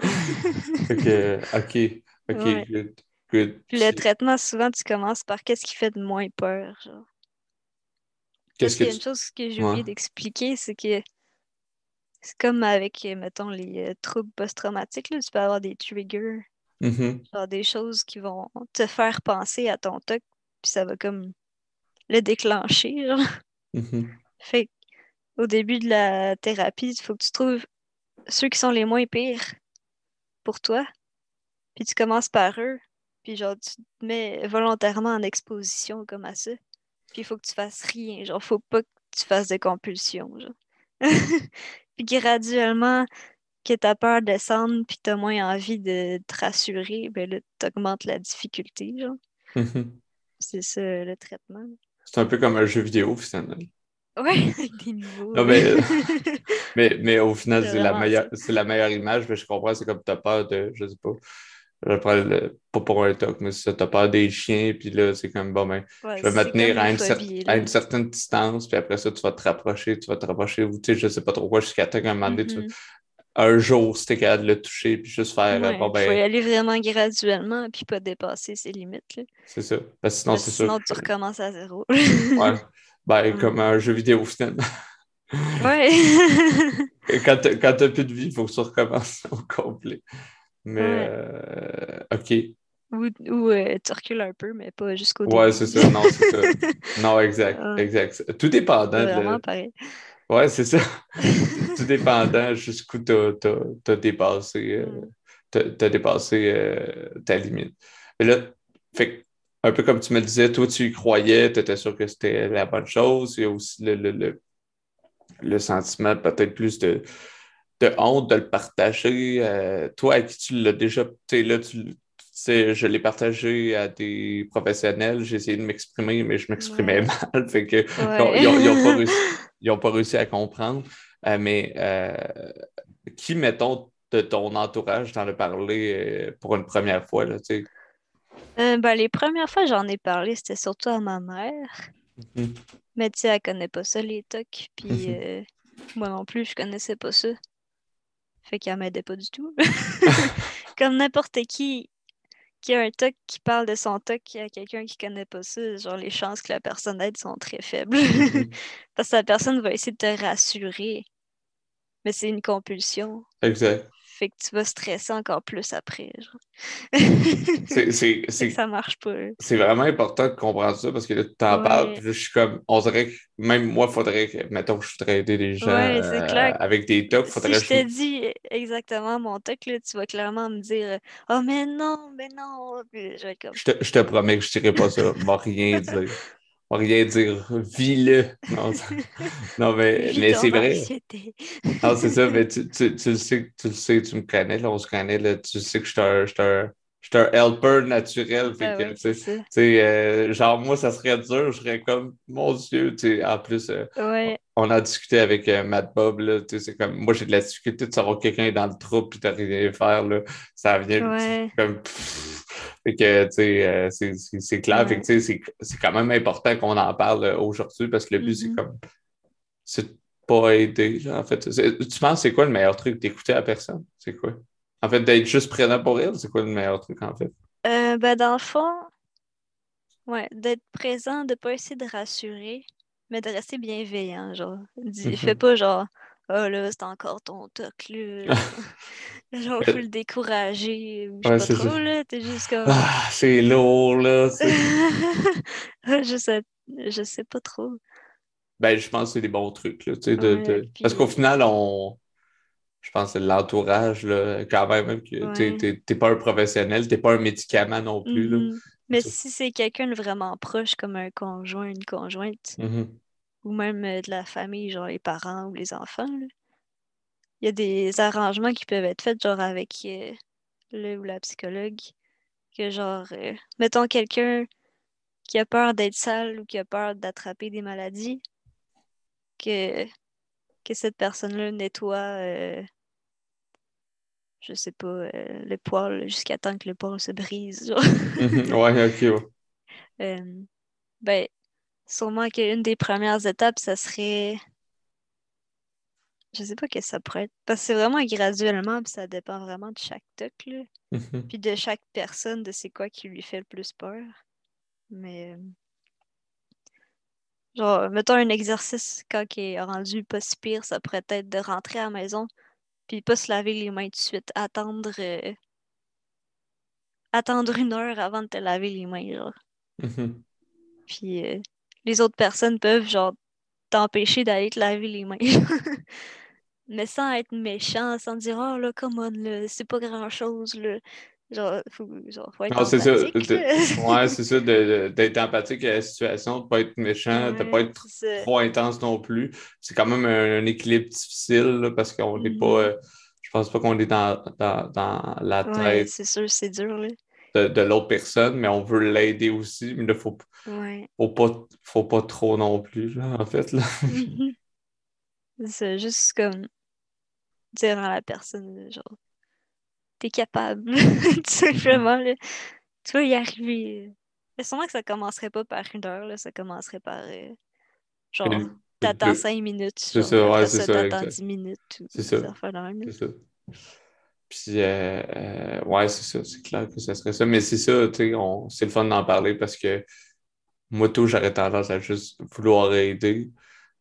OK, OK, good, good. Puis le traitement, souvent, tu commences par qu'est-ce qui fait de moins peur, genre. Qu'est-ce que y a une chose que j'ai oublié d'expliquer, c'est que c'est comme avec, mettons, les euh, troubles post-traumatiques, tu peux avoir des triggers, mm-hmm. genre des choses qui vont te faire penser à ton toc, puis ça va comme le déclencher. Genre. Mm-hmm. Fait au début de la thérapie, il faut que tu trouves ceux qui sont les moins pires pour toi. Puis tu commences par eux. Puis genre, tu te mets volontairement en exposition comme à ça. Puis il faut que tu fasses rien. Genre, faut pas que tu fasses des compulsions. Genre. [laughs] puis graduellement, que ta peur descende, puis tu as moins envie de te rassurer, ben là, tu augmentes la difficulté. Genre. [laughs] C'est ça le traitement. C'est un peu comme un jeu vidéo, finalement. Oui, [laughs] des niveaux. Non, mais, mais, mais, au final, c'est la, meilleure, la meilleure image. Mais je comprends, c'est comme tu as peur de, je sais pas, je prends le, pas pour un toc, mais si tu as peur des chiens, puis là, c'est comme, bon, ben, je vais me tenir à une, à une, certaine distance, puis après ça, tu vas te rapprocher, tu vas te rapprocher, ou tu sais, je sais pas trop quoi, jusqu'à temps qu'à un moment donné, tu mm-hmm. un jour, si t'es capable de le toucher, puis juste faire, bon, ben... Il faut y aller vraiment graduellement, puis pas dépasser ses limites, C'est ça. Parce sinon, c'est Sinon, tu recommences à zéro. ouais. [laughs] Ben, comme un jeu vidéo, finalement. Ouais. [laughs] quand t'as plus de vie, il faut que tu recommences [laughs] au complet. Mais, euh, OK. Ou, ou euh, tu recules un peu, mais pas jusqu'au Ouais, c'est ça. Non, c'est ça. [laughs] Non, exact. exact. Tout dépendant. C'est vraiment pareil. Ouais, c'est ça. Tout dépendant jusqu'où tu as, dépassé, euh, dépassé ta limite. Mais là, fait un peu comme tu me disais, toi, tu y croyais, tu étais sûr que c'était la bonne chose. Il y a aussi le, le, le, sentiment peut-être plus de, de, honte de le partager. Euh, toi, à qui tu l'as déjà, tu sais, là, tu sais, je l'ai partagé à des professionnels, j'ai essayé de m'exprimer, mais je m'exprimais [laughs] mal. Fait que, ils n'ont [laughs] pas, réussi à comprendre. Euh, mais euh, qui, mettons, de ton entourage t'en a parlé pour une première fois, là, tu sais? Euh, ben, les premières fois j'en ai parlé, c'était surtout à ma mère. Mhm. Mais tu sais, elle connaît pas ça, les tocs. Puis mhm. euh, moi non plus, je connaissais pas ça. Fait qu'elle m'aidait pas du tout. [laughs] Comme n'importe qui qui a un toc qui parle de son toc à quelqu'un qui connaît pas ça, genre les chances que la personne aide sont très faibles. Mhm. [laughs] Parce que la personne va essayer de te rassurer. Mais c'est une compulsion. Exact. Fait que tu vas stresser encore plus après. [laughs] c'est, ça marche pas. C'est vraiment important de comprendre ça parce que là, tu t'en parles, puis je suis comme, on dirait que même moi, il faudrait que, mettons que je voudrais aider les gens euh, avec des tocs. Faudrait si je t'ai dit exactement mon toc, là, tu vas clairement me dire Oh, mais non, mais non. je, comme... je, te, je te promets que je dirai pas ça. Je rien dire [laughs] rien dire. Vis-le. Non, [laughs] mais, mais c'est vrai. Non, c'est ça, mais tu, tu, tu, le sais, tu le sais, tu me connais, là, on se connaît, là, tu sais que je suis un, un, un, helper naturel. Fait ah que, tu sais, euh, genre, moi, ça serait dur, je serais comme, mon Dieu, tu en plus, euh, on a discuté avec euh, Matt Bob, là, tu sais, c'est comme, moi, j'ai de la difficulté de savoir quelqu'un est dans le trou puis de rien faire, là, ça vient comme, fait que, tu sais, euh, c'est clair. Fait que, c'est quand même important qu'on en parle euh, aujourd'hui parce que le but, c'est mm-hmm. comme. C'est pas aider, en fait. Tu penses, c'est quoi le meilleur truc d'écouter à personne? C'est quoi? En fait, d'être juste présent pour elle, c'est quoi le meilleur truc, en fait? Euh, ben, dans le fond, ouais, d'être présent, de pas essayer de rassurer, mais de rester bienveillant, genre. Dis, Fais pas genre, oh là, c'est encore ton toc, là. [laughs] Genre, faut le décourager. Je sais pas trop, là. T'es juste comme. Ah, c'est lourd, là. [laughs] je, sais... je sais pas trop. Ben, je pense que c'est des bons trucs, là. Tu sais, de, Parce qu'au final, on. Je pense que l'entourage, là, quand même, que t'es pas un professionnel, t'es pas un médicament non plus, là. Mm-hmm. Mais si c'est quelqu'un de vraiment proche, comme un conjoint, une conjointe, mm-hmm. ou même euh, de la famille, genre les parents ou les enfants, là, il y a des arrangements qui peuvent être faits, genre avec euh, le ou la psychologue, que genre, euh, mettons quelqu'un qui a peur d'être sale ou qui a peur d'attraper des maladies, que, que cette personne-là nettoie, euh, je sais pas, le poil jusqu'à temps que le poil se brise. Genre. Mhm. ouais, [laughs] ok, ben, sûrement qu'une des premières étapes, ça serait je sais pas que ça pourrait être. Parce que c'est vraiment graduellement, puis ça dépend vraiment de chaque toc, là. Mhm. Puis de chaque personne, de c'est quoi qui lui fait le plus peur. Mais. Genre, mettons un exercice quand il est rendu pas si pire, ça pourrait être de rentrer à la maison, puis pas se laver les mains tout de suite, attendre. Euh, attendre une heure avant de te laver les mains, genre. Mhm. Puis euh, les autres personnes peuvent, genre, t'empêcher d'aller te laver les mains. [laughs] mais sans être méchant, sans dire Oh là, come on, c'est pas grand chose. Là. Genre, faut, genre, faut être non, c'est ça. [laughs] ouais, c'est ça, d'être empathique à la situation, de pas être méchant, de pas être trop intense non plus. C'est quand même un, équilibre difficile parce qu'on n'est pas. Mm-hmm. Euh, je pense pas qu'on est dans, dans, dans la tête. Ouais, c'est sûr, c'est dur. Là. De, de l'autre personne, mais on veut l'aider aussi, mais il ne faut, faut, pas, faut pas trop non plus, là, en fait. Là. [laughs] C'est juste comme dire à la personne, genre, t'es capable, [laughs] tout simplement, là. tu vas y arriver. Mais sûrement que ça commencerait pas par une heure, là, ça commencerait par, euh, genre, t'attends cinq minutes. C'est ça, ouais, c'est ça. T'attends dix minutes. C'est ça. C'est ça. Puis, euh, euh, ouais, c'est ça, c'est clair que ça serait ça. Mais c'est ça, tu sais, c'est le fun d'en parler parce que moi, tout, j'aurais tendance à juste vouloir aider.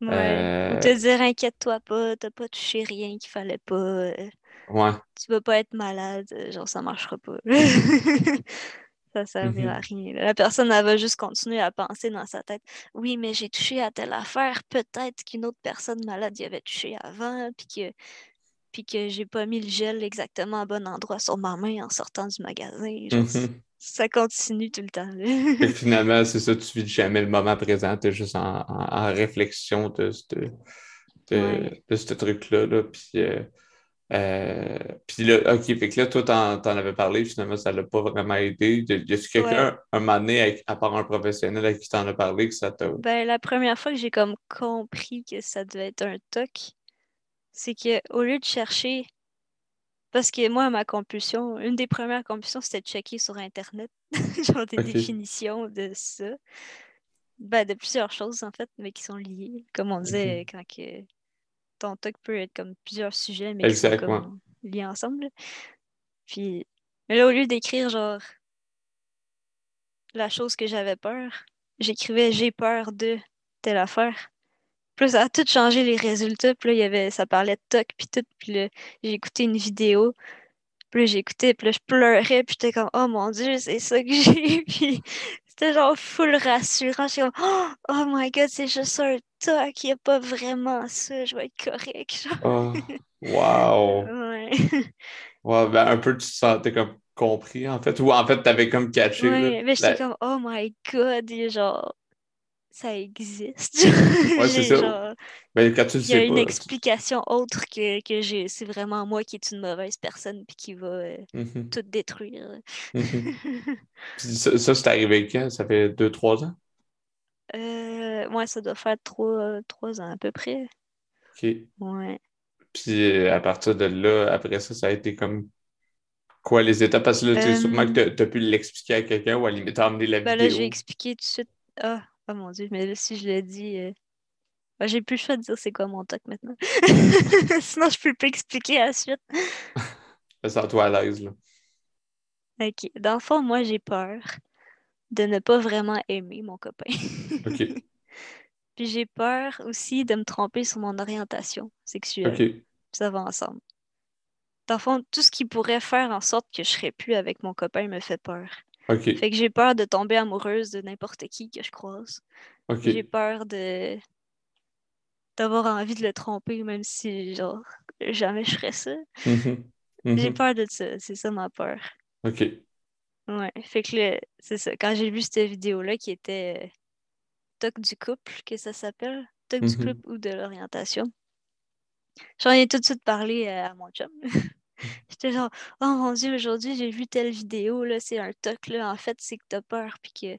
Ouais. Ou te dire inquiète-toi pas, t'as pas touché rien qu'il fallait pas. Euh. Ouais. Tu vas pas être malade, euh, genre ça marchera pas. [laughs] [laughs] ça servira à mm-hmm. rien. La personne, elle va juste continuer à penser dans sa tête Oui, mais j'ai touché à telle affaire, peut-être qu'une autre personne malade y avait touché avant, puis que puis que j'ai pas mis le gel exactement au bon endroit sur ma main en sortant du magasin. Ça continue tout le temps. Et [laughs] finalement, c'est ça, tu vis jamais le moment présent, tu es juste en, réflexion de, ce truc-là. Là, puis, euh, euh, puis là, OK, fait que là, toi, t'en, en avais parlé, finalement, ça l'a pas vraiment aidé. Y a-tu quelqu'un, un moment donné, à part un professionnel avec qui t'en as parlé, que ça t'a. Ben, la première fois que j'ai comme compris que ça devait être un TOC, c'est qu'au lieu de chercher parce que moi, ma compulsion, une des premières compulsions, c'était de checker sur Internet, [laughs] genre des définitions de ça. Ben, de plusieurs choses, en fait, mais qui sont liées. Comme on disait, quand que ton talk peut être comme plusieurs sujets, mais qui sont comme liés ensemble. Puis, mais là, au lieu d'écrire, genre, la chose que j'avais peur, j'écrivais j'ai peur de telle affaire. Puis ça a tout changé les résultats. Puis là, il y avait, ça parlait de TOC, puis tout. Puis là, j'ai écouté une vidéo. Puis là, j'ai écouté, puis là, je pleurais, puis j'étais comme, oh mon Dieu, c'est ça que [laughs] j'ai. puis c'était genre full rassurant. J'étais comme, oh, oh my god, c'est juste un TOC, il n'y a pas vraiment ça, je vais être correct. Oh, wow! [laughs] ouais. ouais, ben un peu, tu te sentais comme compris, en fait, ou en fait, t'avais comme catché. Ouais, mais j'étais comme, oh my god, genre, ça existe. ouais, c'est [laughs] ça. Ben, quand tu il y a une explication autre que, que j'ai. C'est vraiment moi qui est une mauvaise personne puis qui va euh, mm-hmm. tout détruire. [laughs] Mm-hmm. ça, ça c'est arrivé quand? Ça fait deux, trois ans? Euh, ouais, ça doit faire trois, trois ans à peu près. OK. Ouais. Puis à partir de là, après ça, ça a été comme quoi les étapes? Parce que là, tu sûrement que tu as, pu l'expliquer à quelqu'un ou à la limite amener la ben vidéo. Là, j'ai expliqué tout de suite. Ah, oh mon Dieu, mais là, si je l'ai dit, euh, j'ai plus le choix de dire c'est quoi mon toc maintenant. [laughs] Sinon, je peux plus expliquer à la suite. [laughs] Sens-toi à l'aise, là. OK. Dans le fond, moi, j'ai peur de ne pas vraiment aimer mon copain. [laughs] OK. Puis j'ai peur aussi de me tromper sur mon orientation sexuelle. OK. Ça va ensemble. Dans le fond, tout ce qui pourrait faire en sorte que je serais plus avec mon copain me fait peur. Fait que j'ai peur de tomber amoureuse de n'importe qui que je croise. J'ai peur de d'avoir envie de le tromper, même si, genre, jamais je ferais ça. Mhm. J'ai Mhm. peur de ça, c'est ça ma peur. OK. Ouais, fait que c'est ça. Quand j'ai vu cette vidéo-là qui était euh, Toc du couple, que ça s'appelle, Toc du Mhm. couple ou de l'orientation, j'en ai tout de suite parlé à mon chum. [laughs] [laughs] J'étais genre, oh mon Dieu, aujourd'hui j'ai vu telle vidéo, là, c'est un toc, là. En fait, c'est que t'as peur, puis que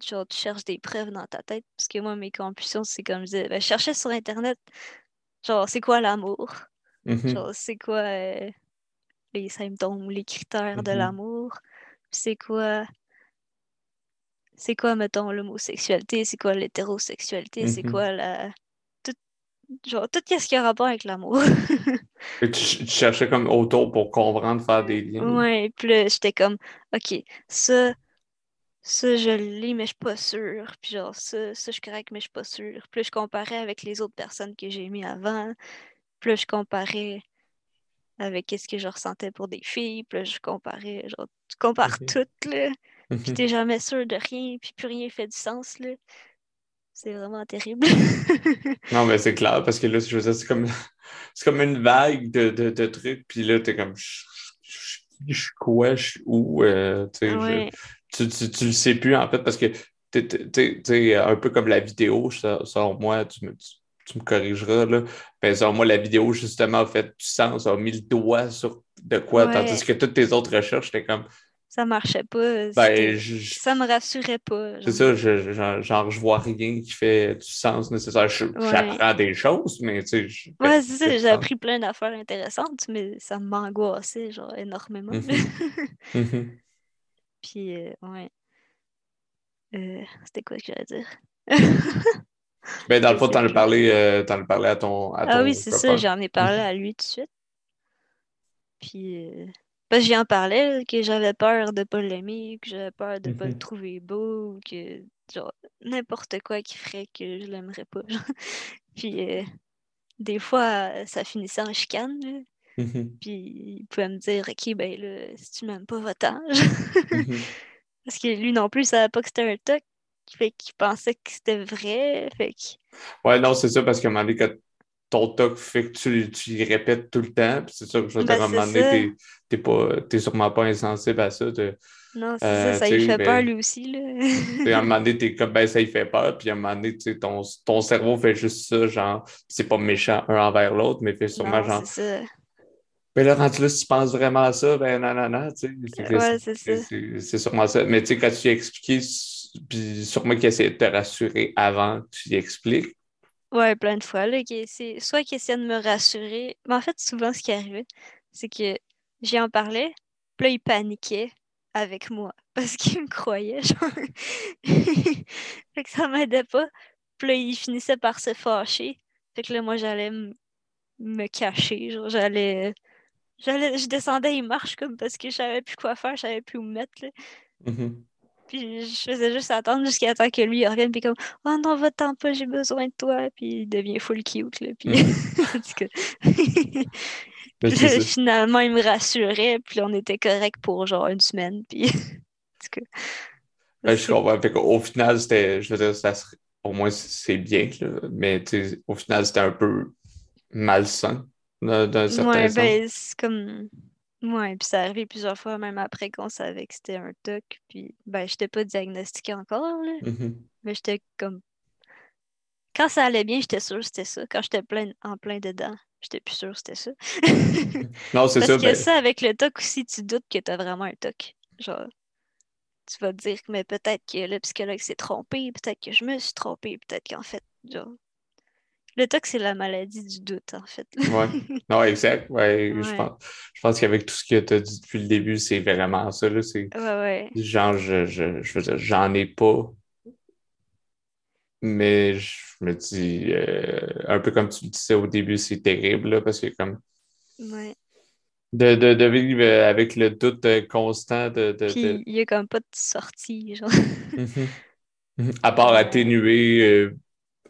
genre, tu cherches des preuves dans ta tête. Parce que moi, mes compulsions, c'est comme je disais, ben, je cherchais sur Internet, genre, c'est quoi l'amour? Mhm. Genre, c'est quoi euh, les symptômes, les critères de Mhm. l'amour? C'est quoi, c'est quoi, mettons, l'homosexualité? C'est quoi l'hétérosexualité? C'est Mhm. quoi la. Genre, tout ce qui a rapport avec l'amour. [laughs] Tu, tu cherchais comme autour pour comprendre, faire des liens. ouais, puis j'étais comme, OK, ça, ça, je lis, mais je suis pas sûre. Puis genre, ça, ça, je suis correct, mais je suis pas sûre. Puis là, je comparais avec les autres personnes que j'ai mis avant. Puis là, je comparais avec ce que je ressentais pour des filles. Puis là, je comparais, genre, tu compares Mhm. tout, là. [laughs] Puis Mhm. t'es jamais sûr de rien, puis plus rien fait du sens, là. C'est vraiment terrible. [laughs] Non, mais c'est clair, parce que là, je veux dire, c'est comme, c'est comme une vague de, de, de trucs, puis là, t'es comme, je suis quoi, je suis où, euh, tu je- tu, tu, tu le sais plus, en fait, parce que t'es, t'es- t'es- t'es un peu comme la vidéo, ça- selon moi, tu me, tu, tu me corrigeras, là. Ben, selon moi, la vidéo, justement, a fait du sens, a mis le doigt sur de quoi, Ouais. tandis que toutes tes autres recherches, j'étais comme, ça marchait pas. ben, je- je- Ça me rassurait pas. c'est ça, je, genre, genre, je vois rien qui fait du sens nécessaire. Ouais. J'apprends des choses, mais tu sais, Ouais, ben, c'est ça, j'ai appris plein d'affaires intéressantes, mais ça m'angoissait, genre, énormément. Mhm. [laughs] Mhm. Puis, euh, ouais. Euh, c'était quoi que j'allais dire? [laughs] Ben, dans le fond, t'en as parlé, euh, parlé à ton, à Ah ton oui, c'est ça, j'en ai parlé à lui tout de suite. Puis, euh, parce que en parlais, que j'avais peur de pas l'aimer, que j'avais peur de pas le Mhm. trouver beau, que, genre, n'importe quoi qui ferait que je l'aimerais pas. genre. [laughs] Puis, euh, des fois, ça finissait en chicane, là. Mhm. Puis, il pouvait me dire, OK, ben là, si tu m'aimes pas, va-t'en. Mhm. [laughs] Parce que lui non plus, il savait pas que c'était un toc. Fait qu'il pensait que c'était vrai. Fait que, Ouais, non, c'est ça, parce qu'à un moment donné, quand ton toc fait que tu, tu y répètes tout le temps, puis c'est ça que je veux dire, Ben, à un c'est moment donné, ça. t'es- sûrement pas insensible à ça. de- non, c'est Euh, ça, ça lui fait peur ben, lui aussi, là. À un moment donné, t'es comme, ben, ça y fait peur. Puis à un moment donné, ton, ton cerveau fait juste ça, genre, c'est pas méchant un envers l'autre, mais fait sûrement, Non, genre, c'est ça. ben là, si tu penses vraiment à ça, ben non, non, non, tu sais. c'est que Ouais, c'est- c'est ça. c'est- C'est sûrement ça. Mais tu sais, quand tu expliques, puis sûrement qu'il essaie de te rassurer avant que tu expliques. Ouais, plein de fois, là. essaie- Soit qu'il essayait de me rassurer. Mais en fait, souvent, ce qui arrivait, c'est que j'y en parlais, puis là, il paniquait avec moi. [laughs] Parce qu'il me croyait, genre. [laughs] fait que ça m'aidait pas. Puis là, il finissait par se fâcher. Fait que là, moi, j'allais me cacher. Genre, j'allais. J'allais, je descendais les marches comme parce que je savais plus quoi faire, je savais plus où me mettre. là. Mhm. Puis je faisais juste attendre jusqu'à temps que lui revienne, puis comme Oh non, va-t'en pas, j'ai besoin de toi. Puis il devient full cute, là. Puis, [laughs] [laughs] ben, [laughs] finalement, il me rassurait, puis on était correct pour genre une semaine. Puis, ben, je comprends. au final, c'était, je veux dire, ça au moins c'est bien, mais au final, c'était un peu malsain d'un certain ouais, ben, c'est comme Ouais, puis ça arrivé plusieurs fois, même après qu'on savait que c'était un TOC. Puis, ben, j'étais pas diagnostiquée encore, là. Mm-hmm. Mais j'étais comme. Quand ça allait bien, j'étais sûre que c'était ça. Quand j'étais plein, en plein dedans, j'étais plus sûre que c'était ça. [laughs] non, c'est ça. Parce que ben ça, avec le TOC aussi, tu doutes que t'as vraiment un TOC. Genre, tu vas te dire, mais peut-être que le psychologue s'est trompé, peut-être que je me suis trompée, peut-être qu'en fait, genre, le TOC, c'est la maladie du doute, en fait. oui, non, exact. [laughs] Ouais, Je pense, je pense qu'avec tout ce que tu as dit depuis le début, c'est vraiment ça. Là. C'est, ouais. Genre, je, je, je veux dire, j'en ai pas. Mais je me dis, euh, un peu comme tu le disais au début, c'est terrible, là, parce que comme. Ouais. De, de, de, vivre avec le doute constant de. de Puis, il n'y a comme pas de sortie, genre. [laughs] À part atténuer euh,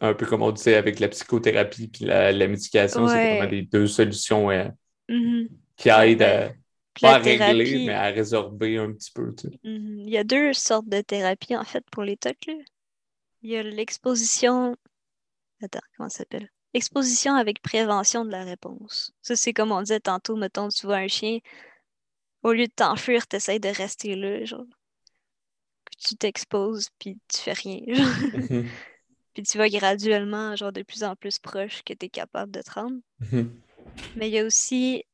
un peu comme on disait avec la psychothérapie puis la, médication, c'est vraiment les deux solutions euh, mm-hmm. qui aident à, pas à régler, mais à résorber un petit peu. Mm-hmm. Il y a deux sortes de thérapie en fait pour les TOC. Il y a l'exposition. Attends, comment ça s'appelle? Exposition avec prévention de la réponse. Ça, c'est comme on disait tantôt, mettons, tu vois un chien, au lieu de t'enfuir, tu essaies de rester là, genre. Tu t'exposes, puis tu fais rien. Mm-hmm. Puis tu vas graduellement, genre, de plus en plus proche que tu es capable de te rendre. Mhm. Mais il y a aussi.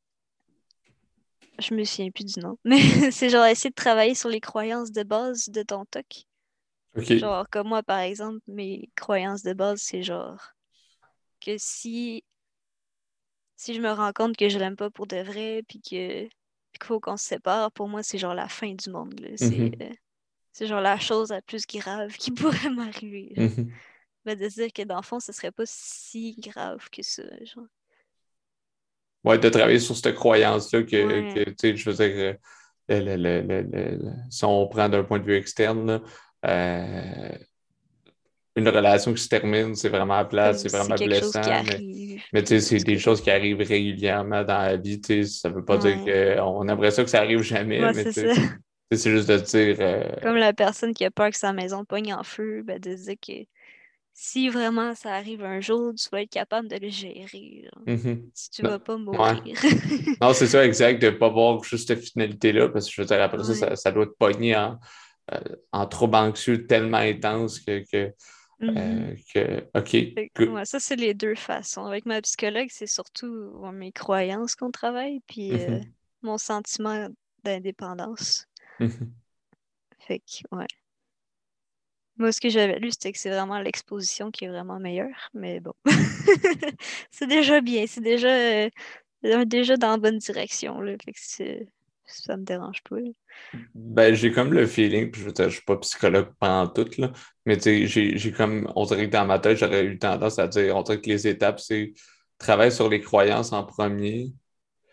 Je me souviens plus du nom. [laughs] Mais c'est genre essayer de travailler sur les croyances de base de ton TOC. Genre, comme moi, par exemple, mes croyances de base, c'est genre que si. Si je me rends compte que je l'aime pas pour de vrai, puis que qu'il faut qu'on se sépare, pour moi, c'est genre la fin du monde. Mhm. Euh, c'est genre la chose la plus grave qui [laughs] pourrait m'arriver. Mhm de dire que dans le fond, ce serait pas si grave que ça. Genre. Ouais, de travailler sur cette croyance-là que, tu sais, je veux dire, euh, si on prend d'un point de vue externe, euh, une relation qui se termine, c'est vraiment à place, c'est vraiment blessant. Mais, tu sais, c'est des choses qui arrivent régulièrement dans la vie. Tu sais, ça veut pas dire qu'on aimerait ça que ça arrive jamais, mais [laughs] c'est juste de dire. Euh, Comme la personne qui a peur que sa maison pogne en feu, ben, de dire que si vraiment ça arrive un jour, tu vas être capable de le gérer. Mm-hmm. Si tu ne vas pas mourir. [laughs] non, c'est ça, exact, de ne pas voir juste cette finalité-là, parce que je veux dire, après ça, ça, doit te pogner en, euh, en trouble anxieux tellement intense que. que, euh, mm-hmm. OK. ça, c'est les deux façons. Avec ma psychologue, c'est surtout mes croyances qu'on travaille, puis euh, mm-hmm. mon sentiment d'indépendance. Fait que, ouais. Moi, ce que j'avais lu, c'était que c'est vraiment l'exposition qui est vraiment meilleure, mais bon. [laughs] c'est déjà bien, c'est déjà, euh, déjà dans la bonne direction, là. Fait que ça me dérange pas. Ben, j'ai comme le feeling, puis je veux dire, je suis pas psychologue pendant tout, là, mais tu sais, j'ai comme, on dirait que dans ma tête, j'aurais eu tendance à dire, on dirait que les étapes, c'est travailler sur les croyances en premier.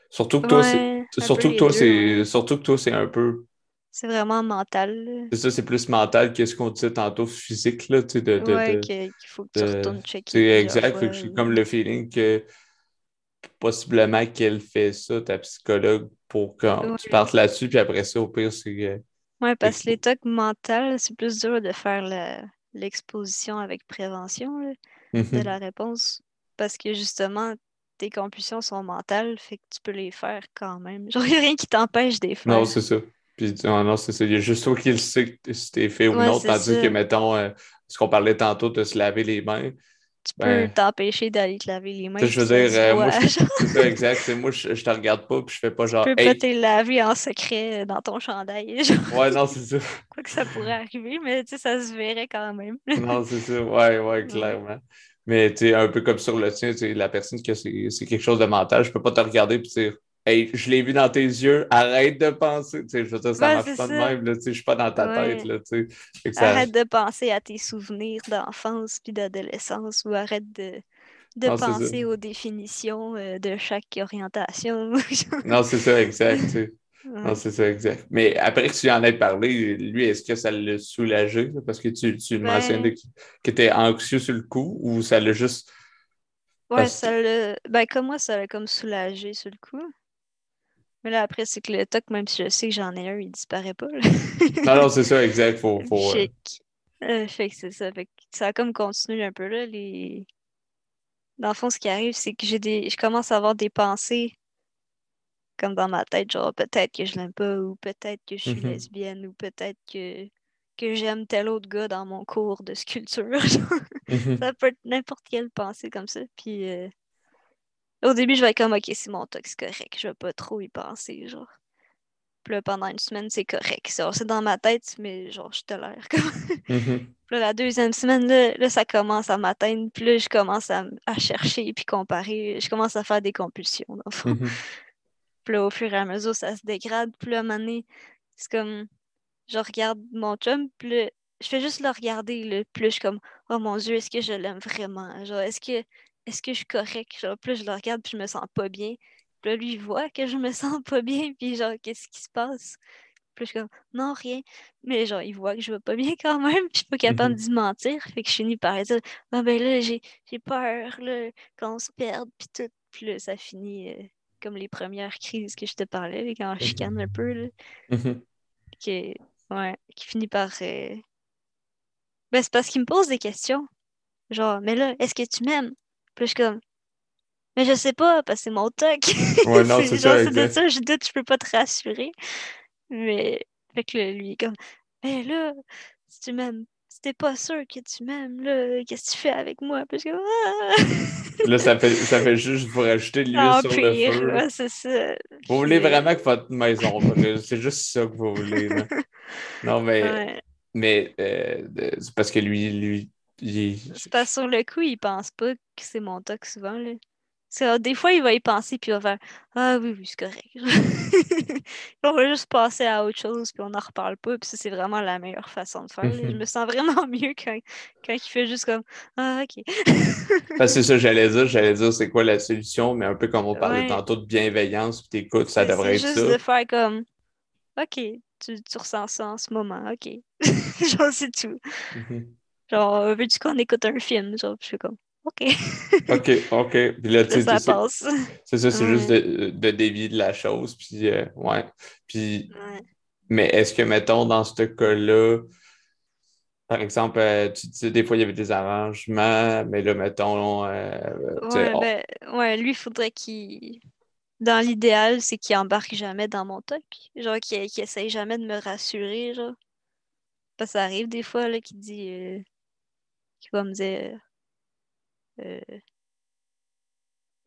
Surtout que toi, c'est surtout que toi, c'est surtout que toi, c'est un peu c'est vraiment mental. C'est ça, c'est plus mental que ce qu'on disait tantôt physique, là, de... de ouais, qu'il faut que tu retournes checker. C'est exact, j'ai comme le feeling que possiblement qu'elle fait ça, ta psychologue, pour que tu partes là-dessus, puis après ça, au pire, c'est... Euh, ouais, parce que l'état mental, c'est plus dur de faire l'exposition avec prévention de mm-hmm. la réponse, parce que justement, tes compulsions sont mentales, fait que tu peux les faire quand même. [laughs] Genre, il n'y a rien qui t'empêche de les faire. Non, c'est ça. Puis non, c'est ça. Il y a juste toi qui le sais si t'es fait ou non. Tandis que, mettons, euh, ce qu'on parlait tantôt de se laver les mains. Tu ben, peux t'empêcher d'aller te laver les mains. Je veux dire, euh, moi, [laughs] c'est ça, exact. Moi, je, je, te regarde pas puis je fais pas genre. Tu peux pas te laver en secret dans ton chandail. [laughs] Ouais, non, c'est ça. Quoi que ça pourrait arriver, mais tu sais, ça se verrait quand même. [laughs] non, c'est ça. Ouais, ouais, clairement. Mais tu sais, un peu comme sur le tien, la personne qui c'est quelque chose de mental, je peux pas te regarder et dire Hey, je l'ai vu dans tes yeux, arrête de penser. Tu sais, je veux dire, ça marche pas de même. Là, tu sais, je suis pas dans ta tête. Là, tu sais. Arrête de penser à tes souvenirs d'enfance puis d'adolescence ou arrête de, de penser aux définitions euh, de chaque orientation. [laughs] non, c'est ça, exact. Tu sais. Non, c'est ça, exact. Mais après que tu en aies parlé, lui, est-ce que ça l'a soulagé? Parce que tu, tu ben... mentionnais qu'il était anxieux sur le coup ou ça l'a juste. Ouais, ça l'a. Ben, comme moi, ça l'a comme soulagé sur le coup. Mais là, après, c'est que le toc, même si je sais que j'en ai un, il disparaît pas. non, non, c'est ça, exact. Faut, [laughs] faut, euh, euh, fait que c'est ça. Fait que ça a comme continué un peu là. Les... Dans le fond, ce qui arrive, c'est que j'ai des. Je commence à avoir des pensées comme dans ma tête, genre peut-être que je l'aime pas, ou peut-être que je suis mm-hmm. lesbienne, ou peut-être que, que j'aime tel autre gars dans mon cours de sculpture. [laughs] Mm-hmm. Ça peut être n'importe quelle pensée comme ça. Puis euh, au début, je vais être comme ok, c'est mon tox correct, je vais pas trop y penser, genre. Puis là, pendant une semaine, c'est correct. C'est dans ma tête, mais genre, je te l'air [laughs] comme. Mm-hmm. Puis là, la deuxième semaine, là, ça commence à m'atteindre. Puis là, je commence à, à chercher puis comparer. Je commence à faire des compulsions, dans le fond. [laughs] Puis là, au fur et à mesure, ça se dégrade. Puis là, à un moment donné, c'est comme, je regarde mon chum, puis là, je fais juste le regarder, le plus je suis comme, oh mon Dieu, est-ce que je l'aime vraiment? Genre, est-ce que, est-ce que je suis correct? Genre, plus je le regarde, puis je me sens pas bien. Puis là, lui, il voit que je me [laughs] sens pas bien, puis genre, qu'est-ce qui se passe? Puis je suis comme, non, rien. Mais genre, il voit que je vais pas bien [laughs] quand même, puis je suis pas capable mm-hmm. d'y mentir. Fait que je finis par dire, ah ben là, j'ai peur, là, qu'on se perde, puis tout. Puis là, ça finit. Euh, comme les premières crises que je te parlais, quand on chicane un peu. Là, qui, ouais, qui finit par. Euh, ben, c'est parce qu'il me pose des questions. Genre, mais là, est-ce que tu m'aimes? Puis je suis comme. Mais je sais pas, parce que c'est mon toc. Ouais, [laughs] non, c'est ça. C'est de ça, je doute, je peux pas te rassurer. Mais, fait que lui, comme. Mais là, si tu m'aimes t'es pas sûr que tu m'aimes, là, qu'est-ce que tu fais avec moi? Parce que. Ah! là, ça fait, ça fait juste vous [laughs] rajouter de l'huile sur le feu. Ouais, c'est ça. Vous voulez vraiment que votre maison C'est juste ça que vous voulez. Là. [laughs] Non, mais. Mais euh, c'est parce que lui, lui. C'est pas sur le coup, il pense pas que c'est mon toc souvent. Là. Des fois, il va y penser, puis il va faire Ah oui, oui, c'est correct. [laughs] on va juste passer à autre chose, puis on n'en reparle pas. Puis ça, c'est vraiment la meilleure façon de faire. Je me sens vraiment [laughs] mieux quand, quand il fait juste comme Ah, ok. [laughs] c'est ça, j'allais dire. J'allais dire, c'est quoi la solution, mais un peu comme on parlait tantôt de bienveillance, puis t'écoutes, ça devrait être ça. C'est juste de faire comme Ok, tu, tu, ressens ça en ce moment, ok. genre, c'est tout. Mm-hmm. Genre, veux-tu qu'on écoute un film? Genre, je suis comme OK. [laughs] OK, OK. Puis là, tu ça passe. C'est ça, c'est juste de, de, dévier de la chose. Puis, euh, ouais. Puis, mais est-ce que, mettons, dans ce cas-là, par exemple, euh, tu dis des fois, il y avait des arrangements, mais là, mettons. Euh, ouais, ben, ouais, lui, il faudrait qu'il. Dans l'idéal, c'est qu'il embarque jamais dans mon toc. Genre, qu'il qu essaye jamais de me rassurer, genre. Parce que ça arrive des fois, là, qu'il dit. Qu'il va me dire euh...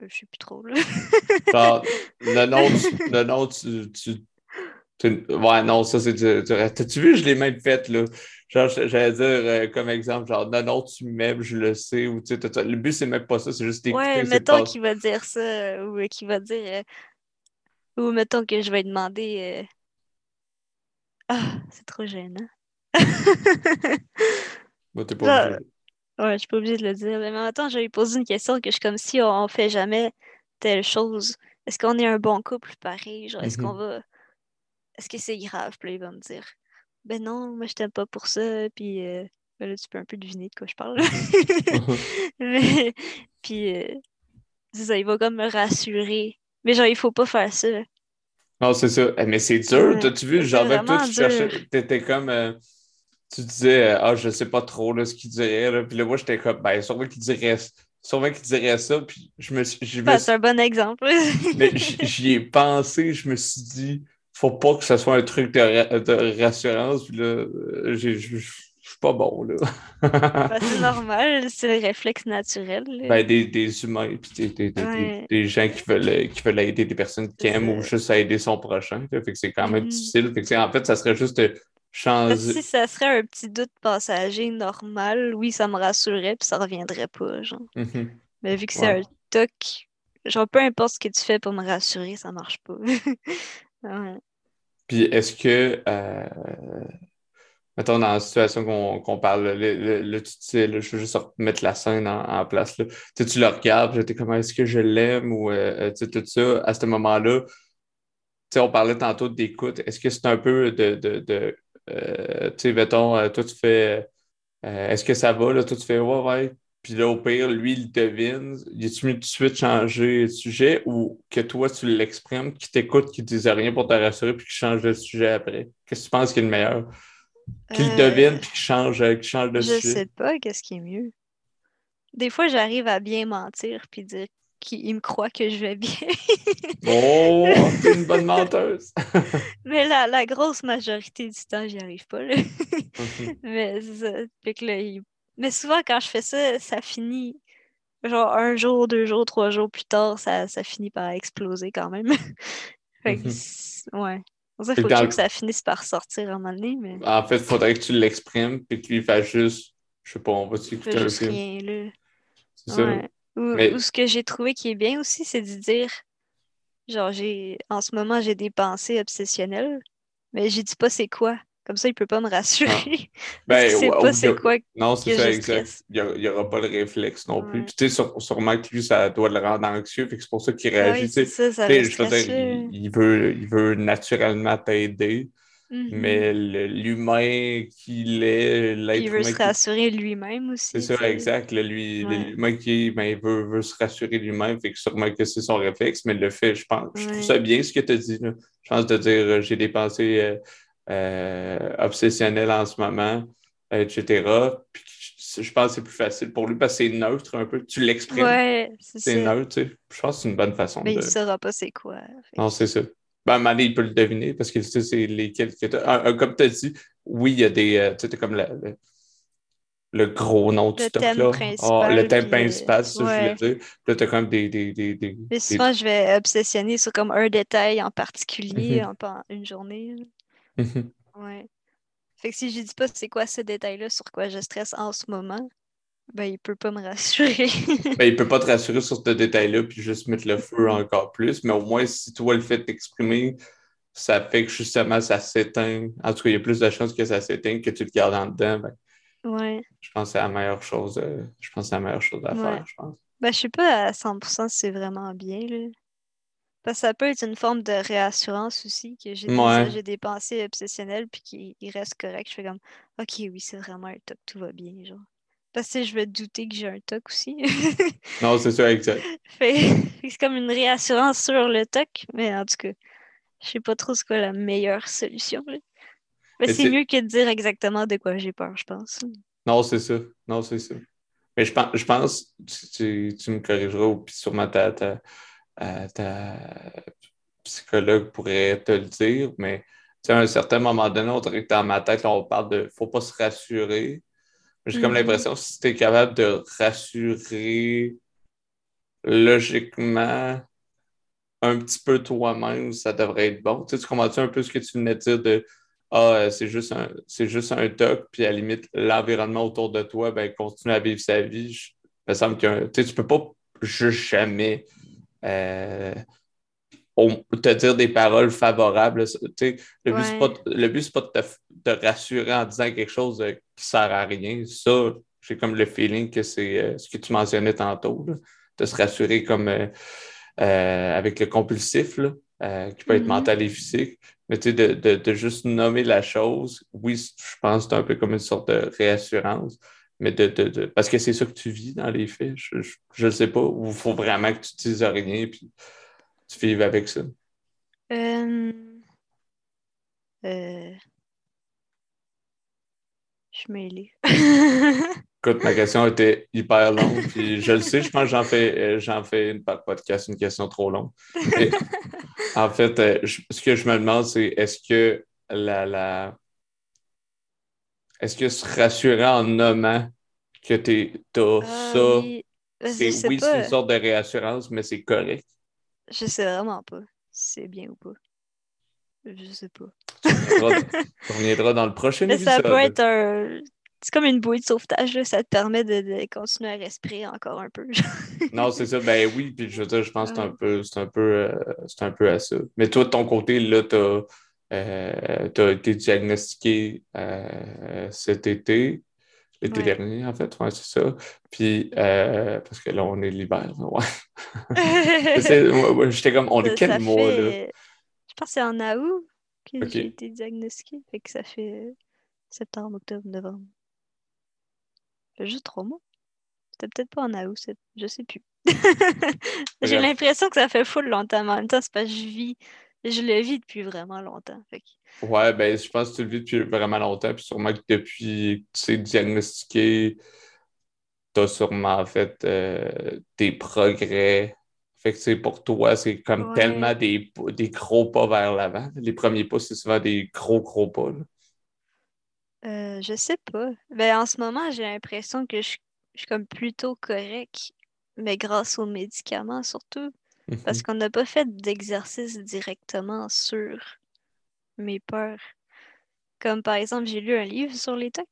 Je sais plus trop. Là. [laughs] le nom, tu, le nom tu, tu, Ouais, non, ça, c'est du, T'as-tu vu, je l'ai même fait, là. Genre, j'allais dire, euh, comme exemple, genre, non, non, tu m'aimes, je le sais. Ou, tu sais, le but, c'est même pas ça, c'est juste d'écouter. Ouais, mettons qu'il va dire ça, ou qu'il va dire. Euh, ou mettons que je vais demander. Euh, ah, c'est trop gênant. bah, t'es pas obligé. Ouais, je suis pas obligée de le dire. Mais en même temps, j'avais posé une question que je suis comme si on, fait jamais telle chose. Est-ce qu'on est un bon couple pareil? Genre, est-ce qu'on mm-hmm. va. Est-ce que c'est grave? Puis là, il va me dire Ben non, moi je t'aime pas pour ça. Puis euh, ben là, tu peux un peu deviner de quoi je parle. [laughs] mais, puis euh, c'est ça, il va comme me rassurer. Mais genre, il faut pas faire ça. Non, c'est ça. Eh, mais c'est dur. T'as-tu vu? Genre, même toi, tu cherchais. T'étais comme. Euh, tu disais, ah, je sais pas trop là, ce qu'il dirait. Là. Puis là, moi, j'étais comme, ben, sûrement qu'il dirait, sûrement qu'il dirait ça. Puis je me suis. c'est un bon exemple. [laughs] mais j'y ai pensé, je me suis dit, faut pas que ce soit un truc de, de rassurance. Puis là, euh, je suis pas bon, là. Ben, c'est [laughs] normal, c'est le réflexe naturel. Ben, des, des humains, puis des, des, des, gens qui veulent, qui veulent aider des personnes qui aiment ou juste aider son prochain. Fait que c'est quand même mm-hmm. difficile. Fait que en fait, ça serait juste si ça serait un petit doute passager normal, oui, ça me rassurerait puis ça reviendrait pas, genre. Mm-hmm. Mais vu que c'est un toc, genre peu importe ce que tu fais pour me rassurer, ça marche pas. [laughs] Puis est-ce que euh, mettons dans la situation qu'on parle, le, tu sais, je veux juste mettre la scène en, place. Là. Tu, tu le regardes, tu es comme est-ce que je l'aime ou euh, tout ça, à ce moment-là, sais, on parlait tantôt d'écoute. Est-ce que c'est un peu de, de, de euh, tu sais, mettons, euh, toi, tu fais, euh, est-ce que ça va, là, toi, tu fais, ouais, ouais. Puis là, au pire, lui, il devine. Il est-tu mieux tout de suite changer de sujet ou que toi, tu l'exprimes, qu'il t'écoute, qu'il ne dise rien pour te rassurer, puis qu'il change de sujet après? Qu'est-ce que tu penses qui est le meilleur? Qu'il devine, puis qu'il change, change de sujet? Je sais pas, qu'est-ce qui est mieux? Des fois, j'arrive à bien mentir, puis dire qu'il me croit que je vais bien. [laughs] oh, t'es une bonne menteuse. [laughs] Mais la, la, grosse majorité du temps, j'y arrive pas. [laughs] Mais Mais souvent, quand je fais ça, ça finit. Genre un jour, deux jours, trois jours plus tard, ça, ça finit par exploser quand même. fait que, mhm. ouais. il faut que ça finisse par sortir à un moment donné. Mais... En fait, il faudrait que tu l'exprimes et qu'il fasse juste, je sais pas, on va s'écouter un film. Là. C'est ça. Ou, ce que j'ai trouvé qui est bien aussi, c'est de dire, genre, j'ai en ce moment, j'ai des pensées obsessionnelles, mais je dis pas c'est quoi. Comme ça, il peut pas me rassurer. [laughs] Ben, c'est pas c'est quoi. Non, c'est ça, exact. Il n'y aura pas le réflexe non plus. Puis, tu sais, sûrement que lui, ça doit le rendre anxieux, fait que c'est pour ça qu'il réagit. Oui, ça, ça je veux dire, il, veut, il veut naturellement t'aider. Mais mm-hmm. l'humain qu'il est, l'être Il veut se rassurer lui-même aussi. C'est ça, exact. L'humain qui ben, veut, veut, se rassurer lui-même, fait que sûrement que c'est son réflexe, mais le fait, je pense. Je trouve ça bien ce que tu as dit. Je pense de dire euh, j'ai des pensées euh, euh, obsessionnelles en ce moment, etc. Puis je pense que c'est plus facile pour lui parce que c'est neutre un peu. Tu l'exprimes. Ouais, c'est neutre, tu sais. Je pense que c'est une bonne façon. Mais il ne saura pas c'est quoi. Non, c'est ça. Ben, Mané, il peut le deviner parce que c'est lesquels que tu Comme tu as dit, oui, il y a des. Euh, tu sais, comme le, le, gros nom du stock là. Oh, le thème principal, c'est ça je voulais dire. Puis là, tu as comme des. des, des, des Mais souvent, je vais obsessionner sur comme un détail en particulier mhm. en une journée. Mhm. Ouais. Fait que si je dis pas c'est quoi ce détail-là, sur quoi je stresse en ce moment, ben, il peut pas me rassurer. [laughs] ben, il peut pas te rassurer sur ce détail-là puis juste mettre le feu encore plus. Mais au moins, si toi, le fait d'exprimer, ça fait que justement, ça s'éteint. En tout cas, il y a plus de chances que ça s'éteigne que tu le gardes en dedans. Ben, ouais. Je pense que c'est la meilleure chose, euh, je pense la meilleure chose à faire, je pense. Ben, je sais pas à 100% si c'est vraiment bien, là. Parce que ça peut être une forme de réassurance aussi, que j'ai des, des, pensées obsessionnelles, puis qu'il reste correct. Je fais comme, OK, oui, c'est vraiment un top, tout va bien, genre. Parce que je vais douter que j'ai un TOC aussi. non, c'est ça, exact. [laughs] c'est comme une réassurance sur le TOC, mais en tout cas, je sais pas trop ce qu'est la meilleure solution. Mais c'est mieux que de dire exactement de quoi j'ai peur, je pense. Non, c'est ça. Non, c'est ça. Mais je pense, je pense tu, tu me corrigeras, puis sûrement ta, ta, euh, ta, psychologue pourrait te le dire, mais à un certain moment donné, on dirait que dans ma tête, on parle de faut pas se rassurer, j'ai comme mm-hmm. l'impression que si tu es capable de rassurer logiquement un petit peu toi-même, ça devrait être bon. Tu, sais, tu comprends-tu un peu ce que tu venais de dire de Ah, euh, c'est juste un c'est juste un toc, puis à la limite, l'environnement autour de toi, ben, continue à vivre sa vie. Je, me semble que tu ne peux pas juste jamais euh, te dire des paroles favorables. le, but, c'est pas, de te, rassurer en disant quelque chose euh, qui sert à rien. Ça, j'ai comme le feeling que c'est euh, ce que tu mentionnais tantôt, de se rassurer comme euh, avec le compulsif, qui peut être mm-hmm. mental et physique. Mais de, de, juste nommer la chose, oui, je pense que c'est un peu comme une sorte de réassurance. Mais de, parce que c'est ça que tu vis dans les faits, je ne sais pas, il faut vraiment que tu ne dises rien. Puis tu vives avec ça? Euh... Euh... Je suis [laughs] mêlée. Écoute, ma question était hyper longue, puis je le sais, je pense que j'en fais, euh, j'en fais une par podcast, une question trop longue. en fait, euh, ce que je me demande, c'est est-ce que la, la... est-ce que se rassurer en nommant que tu as ah ça, c'est oui, c'est une sorte de réassurance, mais c'est correct. Je sais vraiment pas si c'est bien ou pas. Je sais pas. On reviendra [laughs] dans le prochain Mais épisode. Ça peut être un. C'est comme une bouée de sauvetage, là. ça te permet de, continuer à respirer encore un peu. [laughs] non, c'est ça. Ben oui, puis je, je pense que c'est un peu, c'est un peu, euh, c'est un peu à ça. Mais toi, de ton côté, là, tu as, euh, été diagnostiqué euh, cet été. L'été dernier, en fait, ouais, c'est ça. Puis, euh, parce que là, on est l'hiver, ouais. [laughs] J'étais comme, on est quel mois, là? Je pense que c'est en août que j'ai été diagnostiquée. Fait que ça fait septembre, octobre, novembre. Fait juste trois mois. C'était peut-être pas en août, je sais plus. [laughs] j'ai l'impression que ça fait full longtemps, mais en même temps, c'est parce que je vis. Je le vis depuis vraiment longtemps. Fait Ouais, ben je pense que tu le vis depuis vraiment longtemps, puis sûrement que depuis que tu sais diagnostiqué, tu as sûrement fait euh, des progrès. Fait que c'est pour toi, c'est comme tellement des, des, gros pas vers l'avant. Les premiers pas, c'est souvent des gros, gros pas. Euh, je sais pas. Ben, en ce moment, j'ai l'impression que je, suis comme plutôt correct, mais grâce aux médicaments surtout. Parce mhm. qu'on n'a pas fait d'exercice directement sur mes peurs. Comme par exemple, j'ai lu un livre sur les tocs.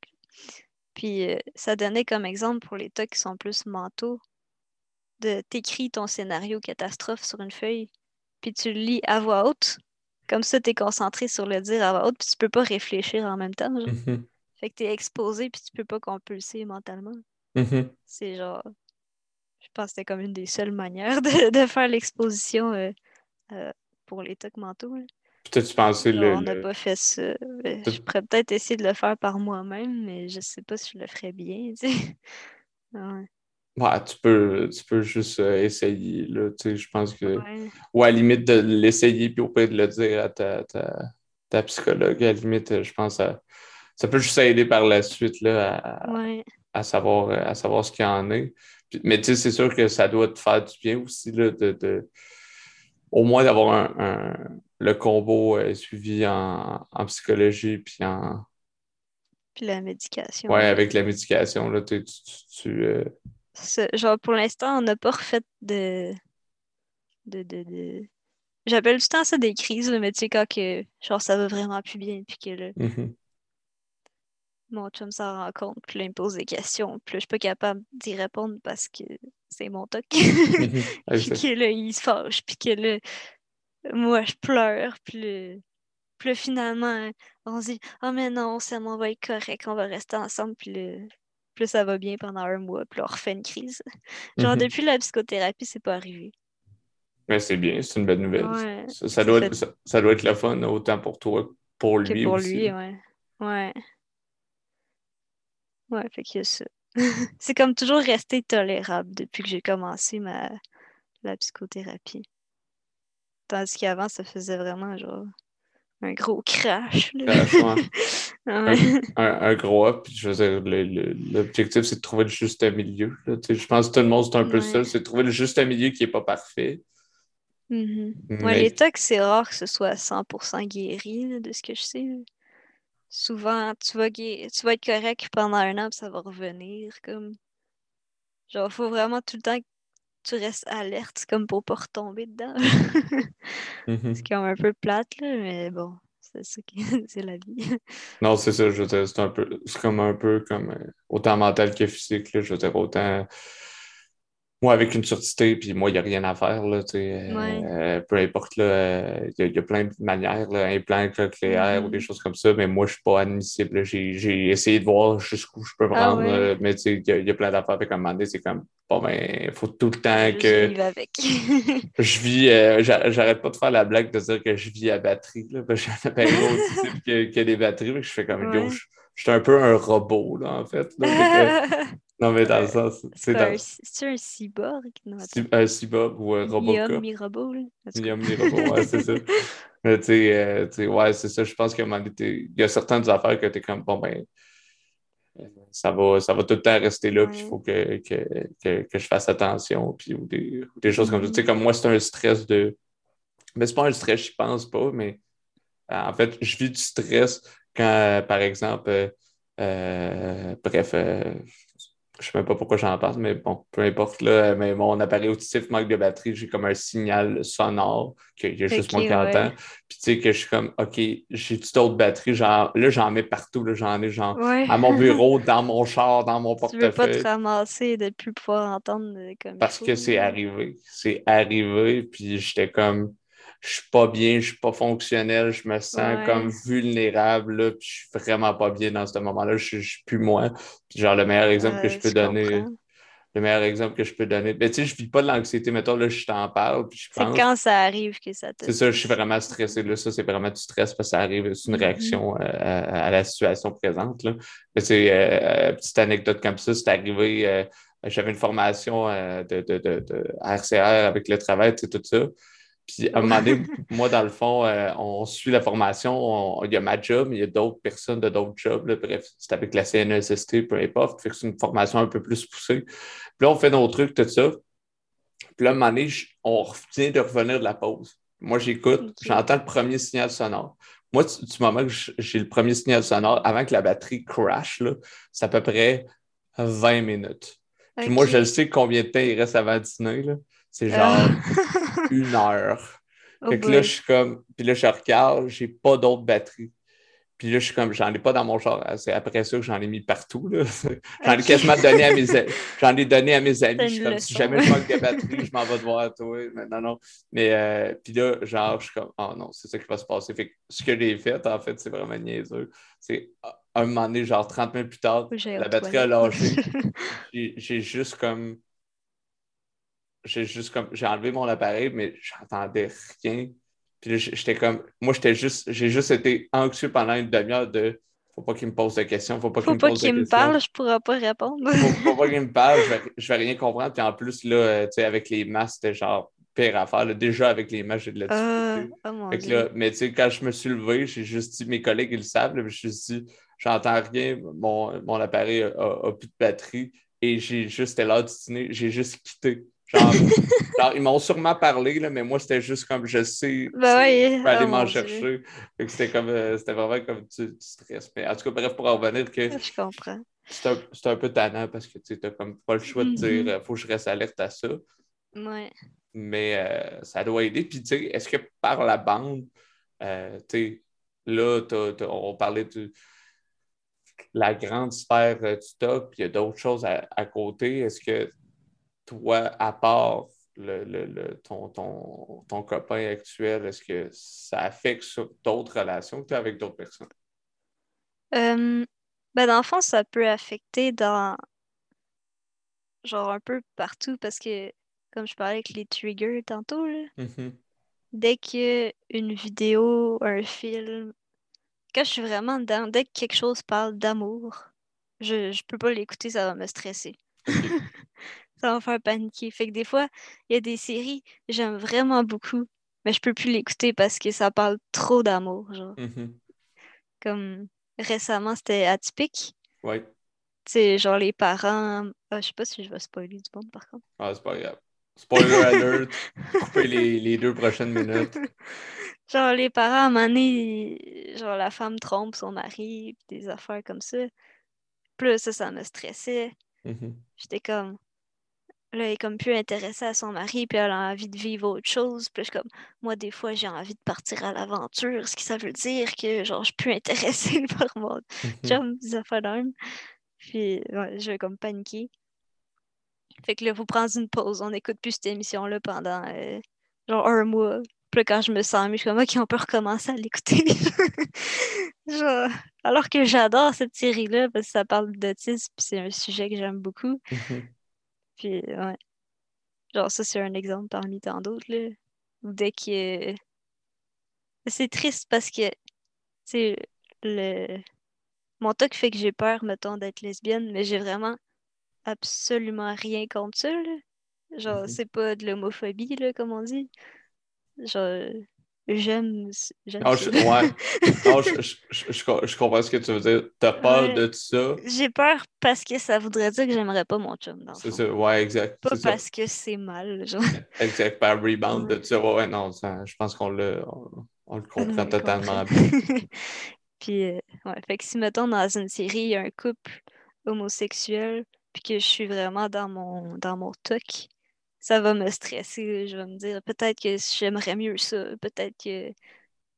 Puis euh, ça donnait comme exemple pour les tocs qui sont plus mentaux de t'écris ton scénario catastrophe sur une feuille, puis tu le lis à voix haute. Comme ça, tu es concentré sur le dire à voix haute, puis tu peux pas réfléchir en même temps. Mhm. Fait que tu es exposé, puis tu peux pas compulser mentalement. Mhm. C'est genre. Je pense que c'était comme une des seules manières de, faire l'exposition euh, euh, pour les tocs mentaux. Peut-être tu pensais le. On n'a pas fait ça. Je pourrais peut-être essayer de le faire par moi-même, mais je sais pas si je le ferais bien. [laughs] ouais. Ouais, tu peux, tu peux juste euh, essayer. Là, je pense que. Ou à la limite de l'essayer, puis au pire de le dire à ta, ta, psychologue. À la limite, je pense que ça, peut juste aider par la suite là, à, à, savoir, à savoir ce qu'il y en a. mais c'est sûr que ça doit te faire du bien aussi là, de, de au moins d'avoir un, le combo euh, suivi en, en, psychologie puis en. Puis la médication. Ouais, avec la médication, là, tu, tu, euh, Genre, pour l'instant, on n'a pas refait de. de, de, de... J'appelle tout le temps ça des crises, mais tu sais, quand que, genre, ça va vraiment plus bien, puis que là, mm-hmm. Mon chum s'en rend compte, puis là, il me pose des questions, puis là, je suis pas capable d'y répondre parce que c'est mon toc. [laughs] Puis que là, il se fâche, puis que là, moi, je pleure, puis là, puis finalement, on se dit, oh, mais non, ça m'en va être correct, on va rester ensemble, puis là, plus ça va bien pendant un mois, puis on refait une crise. Genre, mhm. depuis la psychothérapie, c'est pas arrivé. Mais c'est bien, c'est une bonne nouvelle. ça, doit être, ça, doit être le fun, autant pour toi que pour lui. pour lui, ouais. Ouais. Ouais, fait que ça. [laughs] c'est comme toujours resté tolérable depuis que j'ai commencé ma la psychothérapie. Tandis qu'avant, ça faisait vraiment genre un gros crash. [laughs] un, gros up. Je veux dire, l'objectif, c'est de trouver le juste milieu. Je pense que tout le monde, c'est un peu ça. C'est de trouver le juste milieu qui n'est pas parfait. Mm-hmm. les tocs, c'est rare que ce soit 100% guéri, de ce que je sais. Souvent, tu vas, tu vas être correct pendant un an, puis ça va revenir. Comme... Genre, il faut vraiment tout le temps que tu restes alerte, comme pour pas retomber dedans. [laughs] Mm-hmm. C'est comme un peu plate, là, mais bon, [laughs] c'est la vie. non, c'est ça, je veux dire, c'est un peu, c'est comme un peu comme euh, autant mental que physique, là, je veux dire, autant moi, avec une surdité, puis moi, il n'y a rien à faire. Là, euh, peu importe, il y, a plein de manières, là, implant cochléaire ou des mm-hmm. choses comme ça, mais moi, je ne suis pas admissible. J'ai essayé de voir jusqu'où je peux me ah rendre, mais il y, y, a plein d'affaires. Comme un moment c'est comme, bon, ben, il faut tout le temps que. Je avec. [laughs] je vis, euh, j'arrête pas de faire la blague de dire que je vis à batterie. Là, parce que j'ai un appareil aussi que, que des batteries, je fais comme, ouais. je, je suis un peu un robot, là, en fait. [laughs] Non, mais dans le sens. C'est un, un cyborg? un cyborg ou un robot. Mi-homme, mi-robot. Mi-homme, mi-robot, ouais, c'est ça. [laughs] Mais tu sais, euh, ouais, c'est ça. Je pense qu'il y a certaines affaires que tu es comme, bon, ben, ça va, ça va tout le temps rester là, puis il faut que, que, que, que, je fasse attention, puis ou des, des choses comme ça. Tu sais, comme moi, c'est un stress de. Mais c'est pas un stress, je pense pas, mais euh, en fait, je vis du stress quand, par exemple, euh, bref, je sais même pas pourquoi j'en parle, mais bon, peu importe. Là, mais mon appareil auditif manque de batterie, j'ai comme un signal sonore qu'il y a juste moi qui entends. Puis tu sais que je suis comme, OK, j'ai d'autres batteries? Genre, là, j'en mets partout. J'en ai genre à mon [laughs] bureau, dans mon char, dans mon portefeuille. Tu veux pas te ramasser et de ne plus pouvoir entendre euh, comme Parce que c'est arrivé. C'est arrivé, puis j'étais comme je suis pas bien, je suis pas fonctionnel, je me sens comme vulnérable, là, puis je suis vraiment pas bien dans ce moment-là, je, je suis plus moi. genre, le meilleur exemple que je peux donner, le meilleur exemple que je peux donner. Mais tu sais, je vis pas de l'anxiété, mettons, là, je t'en parle, puis je pense... C'est quand ça arrive que ça te... C'est ça, je suis vraiment stressé, là, ça, c'est vraiment du stress parce que ça arrive, c'est une mm-hmm. réaction euh, à, la situation présente, là. Mais c'est, euh, petite anecdote comme ça, c'est arrivé, euh, j'avais une formation de, de, de, de, RCR avec le travail, tout ça. Puis à un moment donné, moi, dans le fond, euh, on suit la formation, il y a ma job, mais il y a d'autres personnes de d'autres jobs. bref, c'est avec la CNSST, peu importe. c'est une formation un peu plus poussée. Puis là, on fait nos trucs, tout ça. Puis là, à un moment donné, on vient de revenir de la pause. Moi, j'écoute, j'entends le premier signal sonore. Moi, du, moment que j'ai le premier signal sonore, avant que la batterie crash, c'est à peu près 20 minutes. Puis moi, je sais combien de temps il reste avant dîner. C'est genre [laughs] une heure. Oh fait que là, je suis comme. Puis là, je regarde, j'ai pas d'autres batteries. Puis là, je suis comme, j'en ai pas dans mon genre. C'est après ça que j'en ai mis partout. [laughs] J'en ai quasiment donné à mes J'en ai donné à mes amis. Je suis comme, si jamais je manque de batterie, je m'en vais devoir toi. Mais non, non. Mais euh, puis là, genre, je suis comme, oh non, c'est ça qui va se passer. Fait que ce que j'ai fait, en fait, c'est vraiment niaiseux. C'est un moment donné, genre 30 minutes plus tard, la batterie a lâché. [laughs] j'ai juste comme j'ai juste comme j'ai enlevé mon appareil, mais j'entendais rien. Puis j'étais comme moi, j'étais juste j'ai juste été anxieux pendant une demi-heure de faut pas qu'il me pose de questions, faut pas qu'il me pose qu'il me parle, je pourrais pas répondre. faut, faut pas [laughs] qu'il me parle, je vais, je vais rien comprendre. Puis en plus, là, euh, tu sais, avec les masques, c'était genre pire à faire. Déjà, avec les masques, j'ai de la ah, difficulté. Oh là, mais tu sais, quand je me suis levé, j'ai juste dit, mes collègues, ils le savent, je me suis dit, j'entends rien, mon, mon appareil a, a, plus de batterie. Et j'ai juste, c'était l'heure du dîner, j'ai juste quitté. [laughs] Genre, ils m'ont sûrement parlé, là, mais moi, c'était juste comme je sais, ben je aller oh m'en chercher. C'était comme euh, c'était vraiment comme du, stress. Mais en tout cas, bref, pour en revenir que. Je comprends. C'est un, un, peu tannant parce que tu n'as comme pas le choix de dire mm-hmm. faut que je reste alerte à ça. Ouais. Mais euh, ça doit aider. Puis, tu sais, est-ce que par la bande, euh, tu sais, là, on parlait de la grande sphère du top, puis il y a d'autres choses à, à côté. Est-ce que toi, à part le, ton, ton, copain actuel, est-ce que ça affecte d'autres relations que tu as avec d'autres personnes? Euh, ben dans le fond, ça peut affecter dans genre un peu partout parce que comme je parlais avec les triggers tantôt, là, mm-hmm. dès que une vidéo, un film, quand je suis vraiment dedans, dès que quelque chose parle d'amour, je, je peux pas l'écouter, ça va me stresser. [laughs] ça va me faire paniquer. Fait que des fois, il y a des séries j'aime vraiment beaucoup, mais je peux plus l'écouter parce que ça parle trop d'amour, genre. Mm-hmm. Comme récemment, c'était atypique. Ouais. Tu genre les parents. Ah, je sais pas si je vais spoiler du monde par contre. Ah, c'est pas grave. Spoiler [laughs] alert. Coupez les, les, deux prochaines minutes. [laughs] Genre, les parents, à un moment donné, genre, la femme trompe son mari, des affaires comme ça. Plus ça, ça me stressait. Mm-hmm. J'étais comme, Là, elle est comme plus intéressée à son mari, puis elle a envie de vivre autre chose. Puis je comme, moi, des fois, j'ai envie de partir à l'aventure, ce qui ça veut dire que, genre, je suis plus intéressée par mon des affaires d'homme. Puis, ouais, je vais comme paniquer. Fait que là, faut prendre une pause. On n'écoute plus cette émission-là pendant, euh, genre, un mois. Puis quand je me sens mieux, je suis comme, OK, on peut recommencer à l'écouter. [laughs] genre, alors que j'adore cette série-là, parce que ça parle d'autisme, puis c'est un sujet que j'aime beaucoup. Puis, ouais. Genre, ça, c'est un exemple parmi tant d'autres, là. Dès que. C'est triste parce que, c'est le. Mon toc fait que j'ai peur, mettons, d'être lesbienne, mais j'ai vraiment absolument rien contre ça, là. Genre, mm-hmm. c'est pas de l'homophobie, là, comme on dit. Genre, j'aime. Non, je, ouais. [laughs] non je, je, je, comprends ce que tu veux dire. T'as peur de tout ça? J'ai peur parce que ça voudrait dire que j'aimerais pas mon chum. C'est ça, ouais, exact. Pas parce que c'est mal. Genre. Exact, par rebound de tout ça. Ouais, non, ça, je pense qu'on le, on, le comprend totalement bien. [laughs] puis, euh, ouais, fait que si, mettons, dans une série, il y a un couple homosexuel, puis que je suis vraiment dans mon, dans mon toc, ça va me stresser. Je vais me dire peut-être que j'aimerais mieux ça, peut-être que,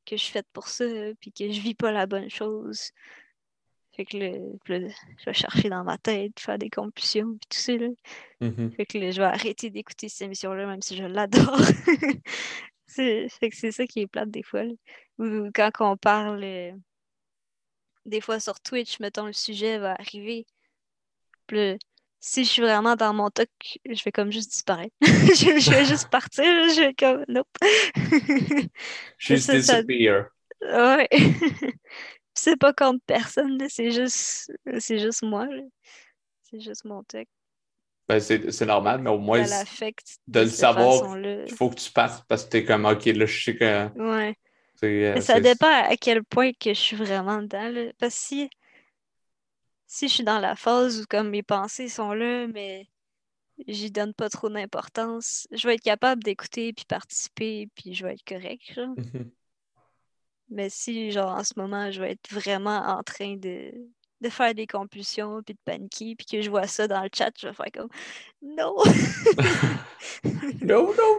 que je suis faite pour ça, puis que je vis pas la bonne chose. Fait que je vais chercher dans ma tête, faire des compulsions, puis tout ça. Là. Mm-hmm. Fait que je vais arrêter d'écouter cette émission-là, même si je l'adore. [laughs] fait que c'est ça qui est plate des fois. Ou quand on parle, euh, des fois sur Twitch, mettons, le sujet va arriver. Puis si je suis vraiment dans mon toc, je vais comme juste disparaître. [laughs] je, vais juste partir. Je vais comme, nope. [laughs] Juste disappear. Ouais. [laughs] c'est pas contre personne, c'est juste, c'est juste moi. C'est juste mon toc. Ben, c'est normal, mais au moins, de le savoir, il faut que tu partes parce que t'es comme, OK, là, je sais que... Ouais. Euh, ça dépend à quel point que je suis vraiment dedans. Parce que si, si je suis dans la phase où comme mes pensées sont là, mais j'y donne pas trop d'importance, je vais être capable d'écouter puis participer puis je vais être correct. Mm-hmm. Mais si, genre, en ce moment, je vais être vraiment en train de, de faire des compulsions puis de paniquer puis que je vois ça dans le chat, je vais faire comme [laughs] non! non, non,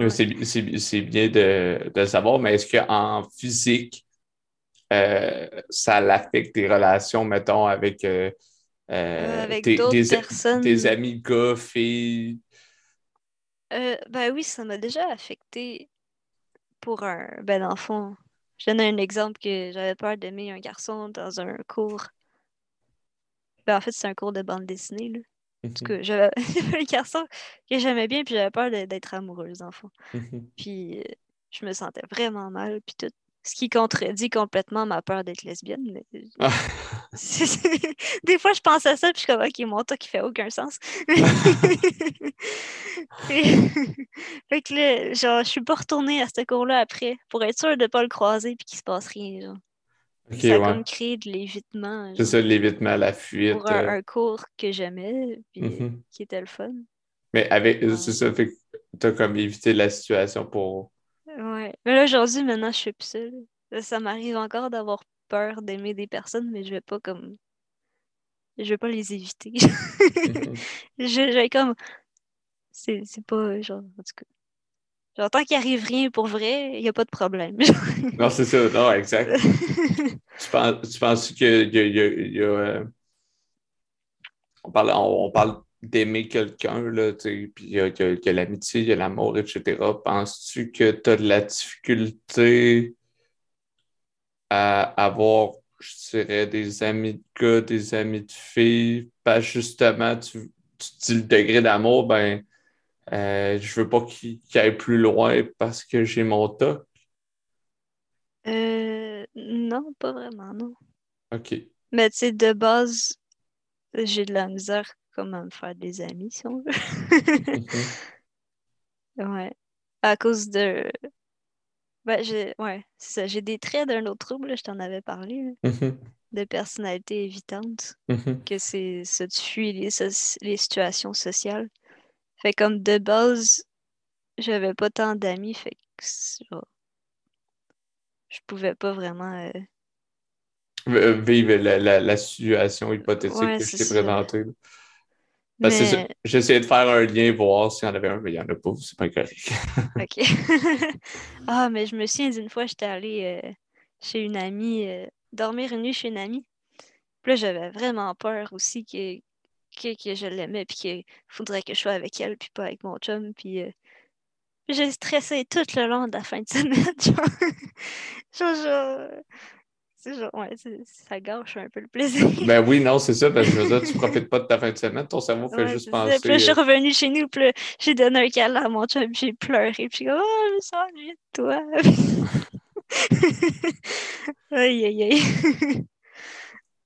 non! C'est bien de, de, savoir, mais est-ce qu'en physique, euh, ça l'affecte tes relations, mettons, avec, euh, euh, avec tes, des, personnes? tes amis gars, filles? ben oui, ça m'a déjà affecté pour un. Ben, enfant. Je donne un exemple que j'avais peur d'aimer un garçon dans un cours. Ben, en fait, c'est un cours de bande dessinée. Là. En tout cas, [laughs] j'avais un garçon que j'aimais bien, puis j'avais peur d'être amoureuse, enfant. Puis euh, je me sentais vraiment mal, puis tout. Ce qui contredit complètement ma peur d'être lesbienne. Mais... Ah. [laughs] Des fois, je pense à ça, puis je suis comme, OK, mon tas qui fait aucun sens. [laughs] [laughs] fait que là, genre, je suis pas retournée à ce cours-là après pour être sûre de pas le croiser puis qu'il se passe rien. Genre. ça a comme créé de l'évitement. C'est ça, l'évitement, la fuite. Pour un, euh. cours que j'aimais, puis mm-hmm. qui était le fun. Mais avec, c'est ça, fait que t'as comme évité la situation pour Ouais. Mais là, aujourd'hui, maintenant, je suis plus seule. Ça m'arrive encore d'avoir peur d'aimer des personnes, mais je vais pas comme. Je vais pas les éviter. [laughs] je, vais comme. C'est pas genre. En tout cas. Genre, tant qu'il arrive rien pour vrai, il n'y a pas de problème. [laughs] non, c'est ça. Non, exact. tu, penses, tu penses qu'il y a. On parle d'aimer quelqu'un, là, puis il y a, l'amitié, il y a l'amour, etc. Penses-tu que tu as de la difficulté à avoir, je dirais, des amis de gars, des amis de filles? Pas justement, tu, dis le degré d'amour, ben, euh, je veux pas qu'il aille plus loin parce que j'ai mon toc. Euh, non, pas vraiment, non. OK. Mais tu sais, de base, j'ai de la misère comme me faire des amis, si on veut. [laughs] Ouais. À cause de. Ben, j'ai... Ouais, c'est ça. J'ai des traits d'un autre trouble, je t'en avais parlé. Mm-hmm. De personnalité évitante. Mm-hmm. Que c'est ça, tu fuis les, les situations sociales. Fait comme de base, j'avais pas tant d'amis, fait que genre, je pouvais pas vraiment. Euh, vivre la, la, la, situation hypothétique que je t'ai présentée. J'essayais de faire un lien, voir s'il y en avait un, mais il n'y en a pas, c'est pas correct. [laughs] OK. [laughs] ah, mais je me souviens d'une fois, j'étais allée euh, chez une amie, euh, dormir une nuit chez une amie. Puis là, j'avais vraiment peur aussi que, que, je l'aimais, puis qu'il faudrait que je sois avec elle, puis pas avec mon chum. Puis euh, j'ai stressé tout le long de la fin de semaine. [laughs] genre, genre ouais, ça gâche un peu le plaisir. [laughs] ben oui, non, c'est ça, parce que je veux dire, tu [laughs] profites pas de ta fin de semaine, ton cerveau fait juste penser. Puis là, je suis euh, revenue chez nous, puis j'ai donné un câlin à mon chum, j'ai pleuré, puis oh, je me sens de toi. [laughs] aïe, aïe, aïe.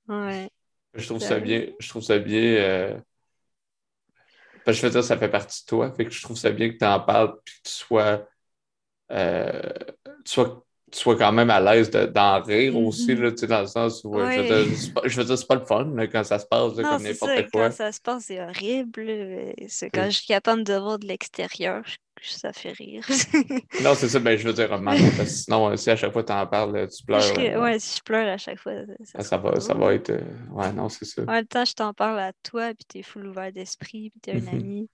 ouais. Je trouve ça bien, je trouve ça bien. Euh... Parce que je veux dire, ça fait partie de toi, fait que je trouve ça bien que tu en parles, puis que tu sois. Euh... Tu sois tu sois quand même à l'aise d'en rire aussi, mm-hmm. là, tu sais, dans le sens où je veux dire, c'est pas, le fun quand ça se passe comme n'importe quoi. Quand ça se passe, c'est horrible. C'est quand je suis capable de voir de l'extérieur, ça fait rire. [laughs] non, c'est ça, ben, je veux dire, parce que sinon, si à chaque fois tu en parles, tu pleures. Je, ouais, si je pleure à chaque fois. Ça, ça va, ça va être. Euh, ouais, non, c'est ça. En même temps, je t'en parle à toi, puis t'es full ouvert d'esprit, puis t'es un mm-hmm. ami.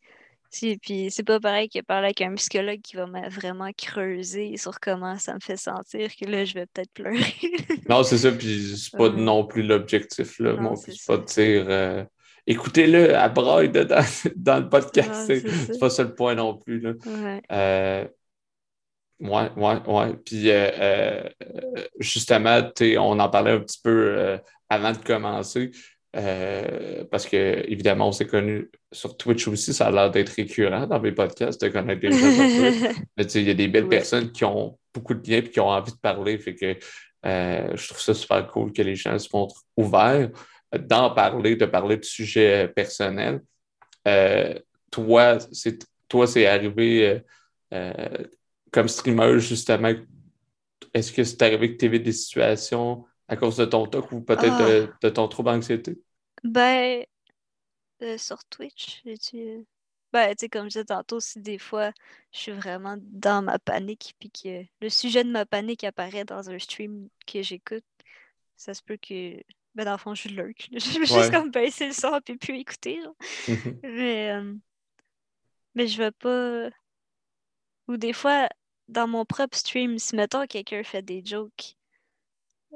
Si, puis c'est pas pareil que parler avec un psychologue qui va vraiment creuser sur comment ça me fait sentir que là, je vais peut-être pleurer. [laughs] non, c'est ça, puis c'est pas non plus l'objectif, là. Mon c'est pas de dire euh, écoutez-le à braille dedans, [laughs] dans le podcast. C'est pas ça le point non plus, là. Ouais. Euh, ouais, ouais, ouais. Puis euh, justement, on en parlait un petit peu avant de commencer. Euh, parce que, évidemment, on s'est connus sur Twitch aussi, ça a l'air d'être récurrent dans mes podcasts de connaître des gens sur [laughs] Twitch. Mais il y a des belles personnes qui ont beaucoup de liens et qui ont envie de parler. Fait que euh, je trouve ça super cool que les gens se montrent ouverts d'en parler, de parler de sujets personnels. Euh, toi, c'est toi, c'est arrivé comme streamer, justement. Est-ce que c'est arrivé que tu avais des situations à cause de ton talk ou peut-être de, ah. ton trouble d'anxiété? Ben, euh, sur Twitch, j'ai Ben, tu sais, comme je disais tantôt, si des fois je suis vraiment dans ma panique puis que le sujet de ma panique apparaît dans un stream que j'écoute, ça se peut que. Ben, dans le fond, je lurk. [laughs] Je vais juste comme baisser le son puis puis écouter. Mm-hmm. Mais, euh, mais je vais pas. Ou des fois, dans mon propre stream, si mettons quelqu'un fait des jokes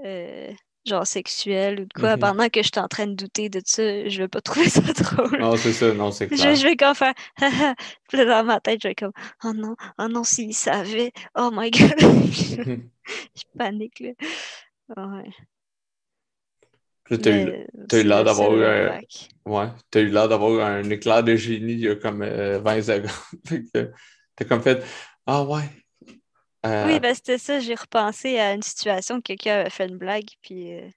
euh, genre sexuel ou de quoi, mm-hmm. pendant que je suis en train de douter de ça, je vais pas trouver ça [laughs] drôle. Non, c'est ça, non, c'est clair. Je, vais comme faire, [laughs] dans ma tête, je vais comme, oh non, oh non, s'il savait, oh my god. [laughs] Je panique, là. Ouais. Tu as, eu l'air d'avoir eu un... Ouais, as eu l'air d'avoir un éclair de génie il y a comme 20 euh, secondes. t'as comme fait Ah ouais, oui, euh, ben c'était ça, j'ai repensé à une situation que quelqu'un avait fait une blague, puis, euh,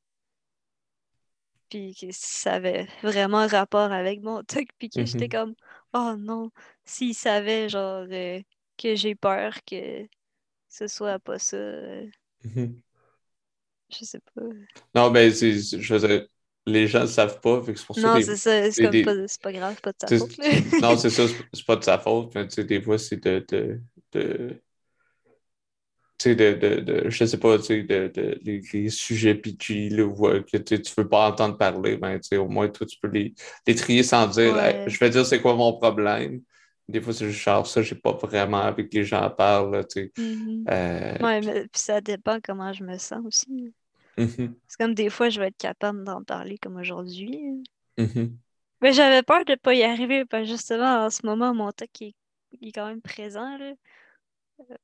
puis que ça avait vraiment rapport avec mon [laughs] truc, puis que j'étais mm-hmm. comme, oh non, s'il savait, genre, euh, que j'ai peur que ce soit pas ça. Mm-hmm. Je sais pas. Non, ben, je les gens ne savent pas, c'est pour ça. Non, c'est ça, c'est pas, pas, grave, c'est pas de sa faute. non, c'est ça, [laughs] c'est pas de sa faute, mais tu sais, des fois, c'est de, de, de de, de, de, je sais pas, de, de, les, sujets pitchy là, que tu ne veux pas entendre parler, ben, au moins, toi, tu peux les, les trier sans dire je vais dire c'est quoi mon problème. Des fois, c'est juste genre ça, j'ai pas vraiment avec les gens parlent. Mm-hmm. Euh, oui, mais ça dépend comment je me sens aussi. Mm-hmm. C'est comme des fois, je vais être capable d'en parler comme aujourd'hui. Mm-hmm. Mais j'avais peur de ne pas y arriver, parce que justement, en ce moment, mon toc est, est quand même présent. Là.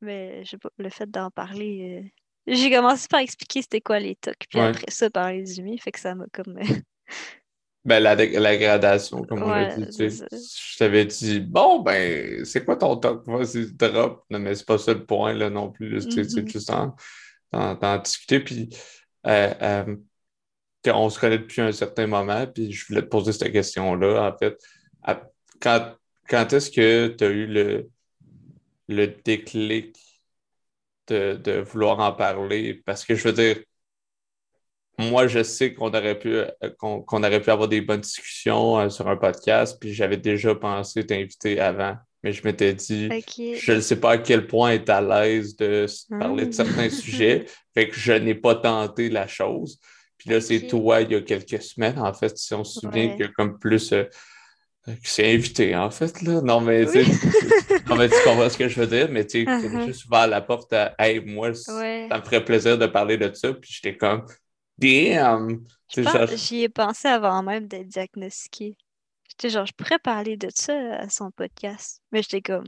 Mais le fait d'en parler. Euh, j'ai commencé par expliquer c'était quoi les tocs, puis après ça, par les humides, fait que ça m'a comme. Euh, [laughs] ben, la, la, gradation, comme on l'a dit. je t'avais dit, bon, ben, c'est quoi ton toc? Vas-y, drop. Non, mais c'est pas ça le point, là, non plus. C'est mm-hmm. juste d'en discuter. Puis, euh, on se connaît depuis un certain moment, puis je voulais te poser cette question-là, en fait. quand, quand est-ce que tu as eu le, le déclic de, vouloir en parler? Parce que je veux dire, moi, je sais qu'on aurait pu euh, aurait pu avoir des bonnes discussions euh, sur un podcast, puis j'avais déjà pensé t'inviter avant. Mais je m'étais dit, je ne sais pas à quel point être à l'aise de parler de certains ah. [laughs] sujets, fait que je n'ai pas tenté la chose. Puis là, c'est toi, il y a quelques semaines, en fait, si on se souvient que comme plus euh, c'est invité, en fait, là. [laughs] Non, mais, tu comprends ce que je veux dire, mais tu sais, uh-huh. juste ouvert la porte à Hey, moi, ça me ferait plaisir de parler de ça. Puis j'étais comme Damn! J'y ai pensé avant même d'être diagnostiqué. J'étais genre, je pourrais parler de ça à son podcast. Mais j'étais comme,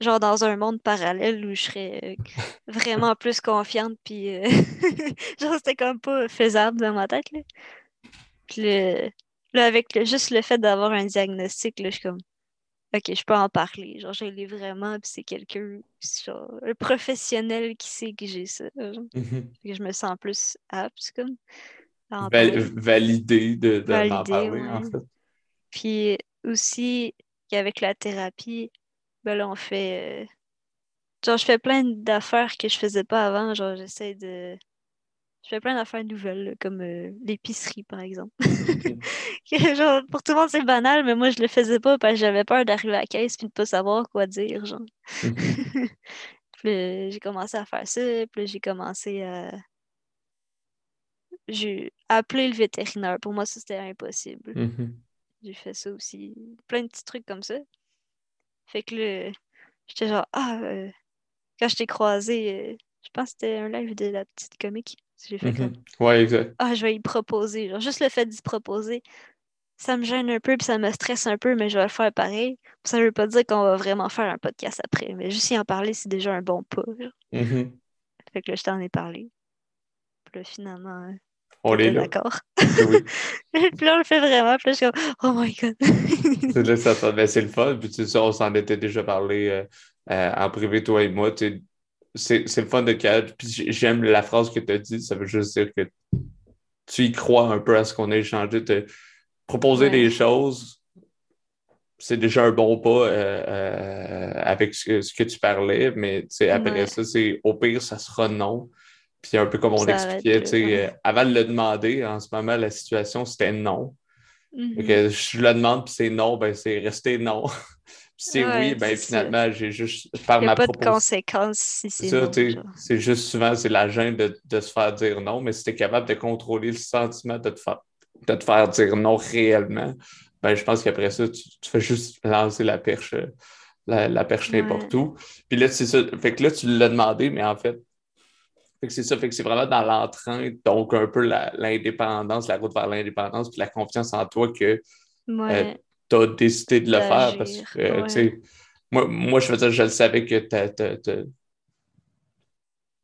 genre dans un monde parallèle où je serais euh, vraiment [laughs] plus confiante. Puis, euh, [laughs] genre, c'était comme pas faisable dans ma tête, là. Puis, le Là, avec juste le fait d'avoir un diagnostic, là, je suis comme, OK, je peux en parler. Genre, j'ai vraiment, puis c'est quelqu'un, un professionnel qui sait que j'ai ça. Mm-hmm. Je me sens plus apte, comme. validé de, de parler, en fait. Puis aussi, qu'avec la thérapie, ben là, on fait. Euh, genre, je fais plein d'affaires que je faisais pas avant. Genre, j'essaie de je fais plein d'affaires nouvelles, comme euh, l'épicerie, par exemple. [laughs] genre, pour tout le monde, c'est banal, mais moi, je le faisais pas parce que j'avais peur d'arriver à la caisse et de pas savoir quoi dire, genre. [laughs] Puis j'ai commencé à faire ça, puis j'ai commencé à... J'ai appelé le vétérinaire. Pour moi, ça, c'était impossible. Mhm. J'ai fait ça aussi. Plein de petits trucs comme ça. Fait que là, j'étais genre, ah, euh, quand je t'ai croisé, euh, je pense que c'était un live de la petite comique. J'ai fait comme. Mm-hmm. Ouais, exact. Ah, je vais y proposer. Genre, juste le fait d'y proposer, ça me gêne un peu, puis ça me stresse un peu, mais je vais le faire pareil. Ça veut pas dire qu'on va vraiment faire un podcast après, mais juste y en parler, c'est déjà un bon pas. Mm-hmm. Fait que là, je t'en ai parlé. Puis là, finalement, On est là. D'accord. Oui. [laughs] puis là, on le fait vraiment. Puis là, je suis comme, oh my God. [laughs] c'est le fun. Puis tu sais, on s'en était déjà parlé euh, euh, en privé, toi et moi. C'est le fun de cadre. Puis j'aime la phrase que tu as dit. Ça veut juste dire que tu y crois un peu à ce qu'on a échangé. Proposer des choses, c'est déjà un bon pas euh, avec ce, que tu parlais. Mais après ça, c'est au pire, ça sera non. Puis un peu comme on l'expliquait, euh, avant de le demander, en ce moment, la situation, c'était non. Mm-hmm. je le demande, puis c'est non, ben c'est resté non. [laughs] c'est oui, ben finalement, j'ai juste par Il a pas de conséquences si c'est non. C'est juste souvent, c'est la gêne de, de, se faire dire non, mais si tu es capable de contrôler le sentiment de te faire, de te faire dire non réellement, ben je pense qu'après ça, tu, fais juste lancer la perche, la, la perche n'importe où. Puis là, c'est ça. Fait que là, tu l'as demandé, mais en fait, c'est ça, fait que c'est vraiment dans l'entrain, donc un peu l'indépendance, la, route vers l'indépendance, puis la confiance en toi que euh, tu as décidé de le faire. Parce que, tu sais, moi, moi, je faisais, je le savais que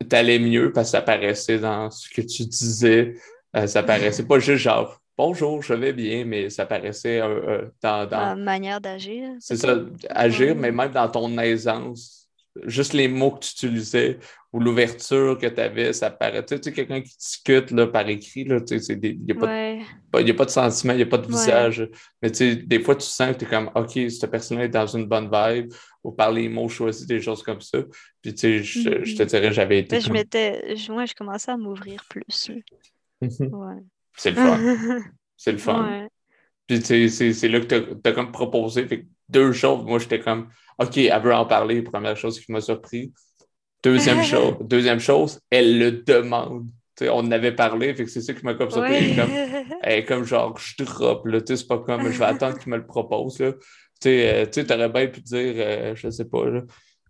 tu allais mieux parce que ça paraissait dans ce que tu disais. Euh, ça paraissait pas juste genre bonjour, je vais bien, mais ça paraissait euh, dans, dans. La manière d'agir. C'est ça, agir, mais même dans ton aisance juste les mots que tu utilisais ou l'ouverture que tu avais, ça paraît. Tu sais, quelqu'un qui discute là, par écrit, il n'y a, pas de sentiment, il n'y a pas de visage. Mais tu sais, des fois, tu sens que tu es comme, OK, cette personne est dans une bonne vibe, ou par les mots choisis, des choses comme ça. Puis tu sais, je, te mm-hmm. dirais, j'avais été. je m'étais. Moi, je commençais à m'ouvrir plus. C'est le fun. [laughs] C'est le fun. Puis tu sais, c'est là que tu as, comme proposé. Fait deux choses. Moi, j'étais comme, OK, elle veut en parler, première chose qui m'a surpris. Deuxième [laughs] chose, deuxième chose, elle le demande. on en avait parlé, fait que c'est ça qui m'a comme surpris. Comme, comme genre, je drop, là, c'est pas comme, je vais attendre qu'il me le propose, là. Tu sais, euh, aurais bien pu dire, euh, je sais pas, là,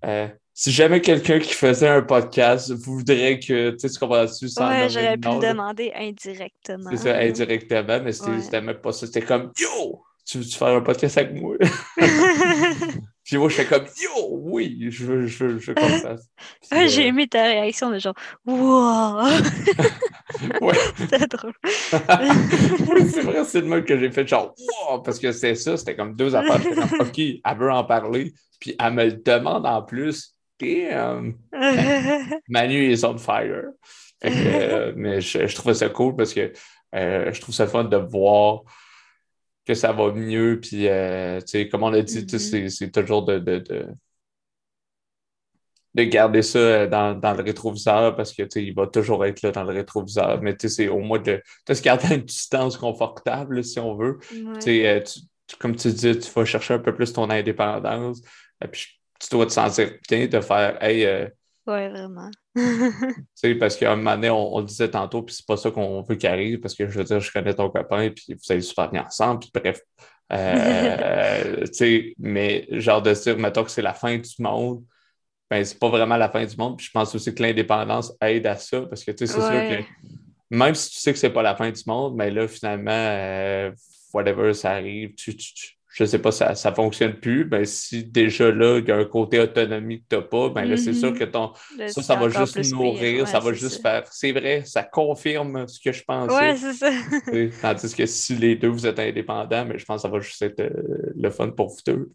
euh, si jamais quelqu'un qui faisait un podcast voudrait que, tu sais, ce qu'on va dessus sans Ouais, j'aurais pu le demander indirectement. C'est ça, indirectement, mais c'était même pas ça. C'était comme, yo, tu veux-tu faire un podcast avec moi? [laughs] [laughs] Puis moi, je fais comme Yo, oui, je veux, je veux, je veux qu'on fasse. Ah, j'ai euh, aimé ta réaction de genre Wow! ouais. [laughs] C'était drôle. [laughs] oui, c'est vrai, c'est le mot que j'ai fait genre Wow! Parce que c'est ça, c'était comme deux affaires. comme OK, elle veut en parler, puis elle me le demande en plus. Damn! [laughs] Manu is on fire. Fait que, euh, mais je, je trouvais ça cool parce que euh, je trouve ça fun de voir que ça va mieux. Puis, euh, comme on l'a dit, mm-hmm. c'est toujours de, de, de, garder ça euh, dans, dans, le rétroviseur parce que il va toujours être là dans le rétroviseur. Mais c'est au moins de, de, se garder une distance confortable, si on veut. Euh, comme tu dis, tu vas chercher un peu plus ton indépendance. Et puis, tu dois te sentir bien de faire Hey, oui, vraiment. [laughs] parce qu'à un moment donné, on, le disait tantôt, puis c'est pas ça qu'on veut qu'il arrive, parce que je veux dire, je connais ton copain, puis vous allez super bien ensemble, puis bref. Euh, [laughs] mais genre de dire, mettons que c'est la fin du monde, ben c'est pas vraiment la fin du monde, puis je pense aussi que l'indépendance aide à ça, parce que tu sais, c'est sûr que même si tu sais que c'est pas la fin du monde, mais là, finalement, euh, whatever, ça arrive, tu, tu je ne sais pas, ça ne fonctionne plus, ben, si déjà là, il y a un côté autonomie que tu n'as pas, ben là, c'est sûr mm-hmm. que ton, ça, ça va juste nourrir, ça va juste faire. C'est vrai, ça confirme ce que je pensais. Ouais, c'est ça. Tandis que si les deux, vous êtes indépendants, mais ben, je pense que ça va juste être euh, le fun pour vous deux.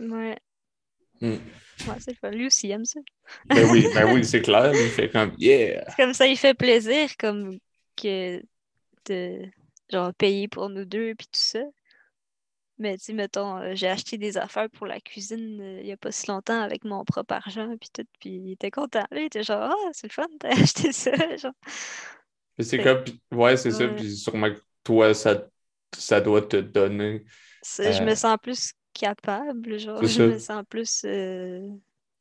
Ouais. Hmm. Ouais, c'est fun. Lui aussi, il aime ça. ben oui, ben oui, c'est [laughs] clair. Il fait comme Yeah! Comme ça, il fait plaisir, comme que de genre payer pour nous deux puis tout ça. Mais tu sais, mettons, euh, j'ai acheté des affaires pour la cuisine euh, il n'y a pas si longtemps avec mon propre argent, puis tout, puis il était content. il était genre, ah, c'est le fun, t'as [laughs] acheté ça. Genre. c'est comme, ouais, c'est ça, puis sûrement que toi, ça, ça doit te donner. Je me euh, sens plus capable, genre, je me sens plus.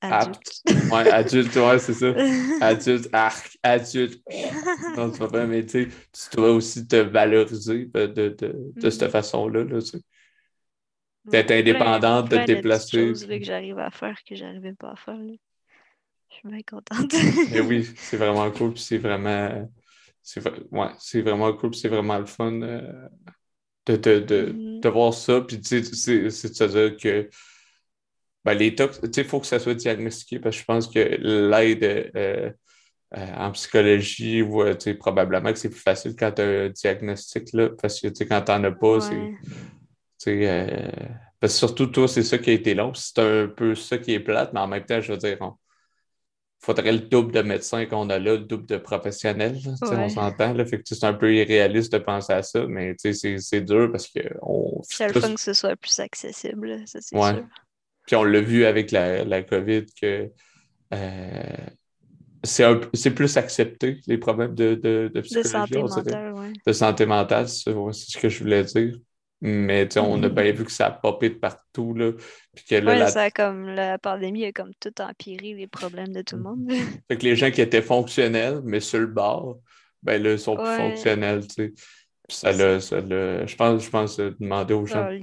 Adulte. Ouais, adulte, ouais, c'est ça. [laughs] Adulte, arc, adulte. Non, tu vas pas, mais tu tu dois aussi te valoriser de, de, de, de cette mm-hmm. façon-là. Là, tu sais d'être indépendante, de te déplacer. C'est que j'arrive à faire que j'arrivais pas à faire. Je suis bien contente. Mais oui, [laughs] c'est vraiment cool, puis c'est vraiment. C'est ouais, c'est vraiment cool, c'est vraiment le fun euh, de, de, de, mm-hmm. de, voir ça. Puis c'est de se dire que ben, les tox, il faut que ça soit diagnostiqué parce que je pense que l'aide euh, en psychologie, ou probablement que c'est plus facile quand tu as un diagnostic, là, parce que quand tu n'en as pas, c'est. Parce que surtout, toi, c'est ça qui a été long. C'est un peu ça qui est plate, mais en même temps, je veux dire, il faudrait le double de médecins qu'on a là, le double de professionnels. On s'entend. c'est un peu irréaliste de penser à ça, mais c'est dur parce que. C'est le fun que ce soit plus accessible, ça c'est sûr. Puis on l'a vu avec la, la COVID que euh, c'est plus accepté, les problèmes de, de, de psychologie. De santé mentale, oui. De santé mentale, c'est ce que je voulais dire. Mais on a mm-hmm. bien vu que ça a popé de partout. Là, puis que là, ça comme la pandémie a comme tout empiré les problèmes de tout le monde. [laughs] fait que les gens qui étaient fonctionnels, mais sur le bord, ben là, sont plus fonctionnels. Tu sais. ça l'a, je pense, je pense demander aux gens. Euh,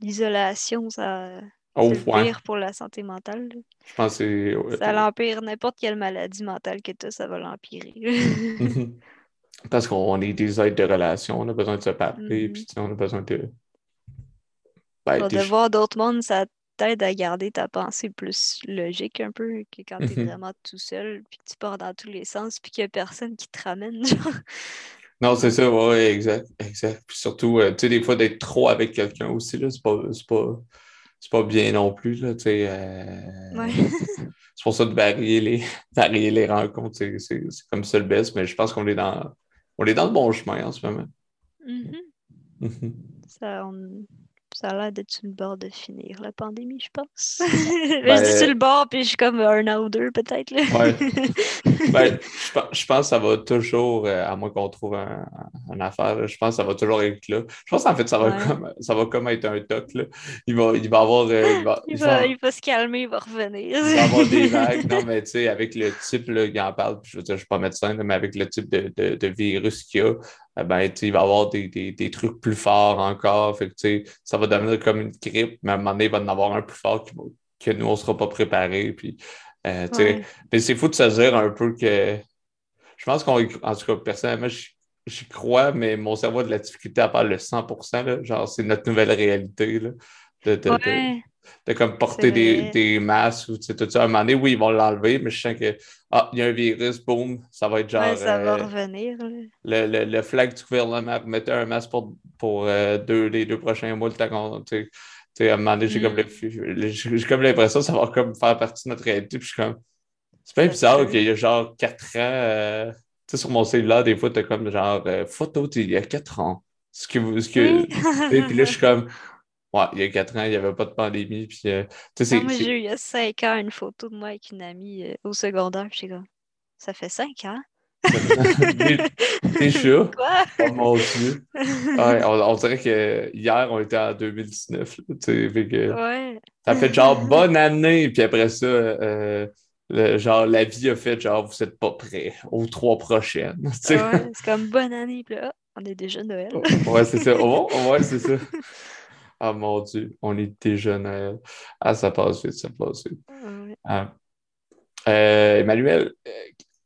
L'isolation, ça. Oh, c'est pire pour la santé mentale. Je pense que c'est. Ça l'empire n'importe quelle maladie mentale que tu as, ça va l'empirer. [laughs] Parce qu'on est des aides de relation, on a besoin de se parler, mm-hmm. puis on a besoin de. Ben, de voir d'autres mondes, ça t'aide à garder ta pensée plus logique un peu que quand tu es mm-hmm. vraiment tout seul, puis que tu pars dans tous les sens, puis qu'il n'y a personne qui te ramène. [laughs] Non, c'est ça, oui, exact, exact. Puis surtout, euh, tu sais, des fois, d'être trop avec quelqu'un aussi, là, c'est pas, pas, pas bien non plus, là, tu sais. Euh, ouais. c'est pour ça de varier les, [laughs] varier les rencontres, c'est comme ça le best, mais je pense qu'on est dans, est dans le bon chemin en ce moment. Mm-hmm. Mm-hmm. Ça, on, ça a l'air d'être sur le bord de finir, la pandémie, je pense. [laughs] Ben, je dis sur le bord, puis je suis comme un an ou deux, peut-être. Ouais. [laughs] ben, je, pense que ça va toujours, euh, à moins qu'on trouve un, affaire, je pense que ça va toujours être là. Je pense qu'en fait, ça va, comme, ça va comme être un toc. Là. Il, va, il va avoir. Euh, il, va, [laughs] il, va, se calmer, il va revenir. il va avoir des vagues. Non, mais tu sais, avec le type, là, il en parle, je veux dire, je ne suis pas médecin, mais avec le type de, de, de virus qu'il y a, ben, il va y avoir des, des, des, trucs plus forts encore. Fait que, ça va devenir comme une grippe, mais à un moment donné, il va en avoir un plus fort que nous, on ne sera pas préparés. Puis, euh, Mais c'est fou de se dire un peu que. Je pense qu'on. En tout cas, personnellement, j'y crois, mais mon cerveau a de la difficulté à faire le 100 là. Genre, c'est notre nouvelle réalité. Là, de, de comme porter des, des, masques ou tout ça. À un moment donné, oui, ils vont l'enlever, mais je sens que ah, il y a un virus, boum, ça va être genre. ça va euh, revenir. Le, le, le, flag du gouvernement, mettez un masque pour, pour euh, deux, les deux prochains mois, le temps tu sais, à un moment donné, j'ai comme mm. l'impression que ça va comme faire partie de notre réalité. Puis je suis comme. C'est pas bizarre qu'il y a genre quatre ans. Euh, tu sais, sur mon cellulaire, des fois, tu as comme genre photo il y a quatre ans. Ce que, ce que, puis là, je suis comme Ouais, il y a quatre ans, il n'y avait pas de pandémie. Puis, euh, moi, j'ai eu il y a cinq ans une photo de moi avec une amie euh, au secondaire. Comme, ça fait cinq ans? T'es [laughs] chaud? Quoi? Oh mon Dieu. [laughs] Ouais, on, dirait que hier, on était en 2019. ouais. Ça fait genre bonne année. Puis après ça, euh, genre la vie a fait genre vous n'êtes pas prêts aux trois prochaines. [laughs] Ouais, c'est comme bonne année. Puis là, on est déjà Noël. ouais, c'est ça. Oh, ouais, c'est ça. Ah mon Dieu, on est déjà Noël. Ah, ça passe vite, ça passe vite. Ah. Euh, Emmanuel, euh,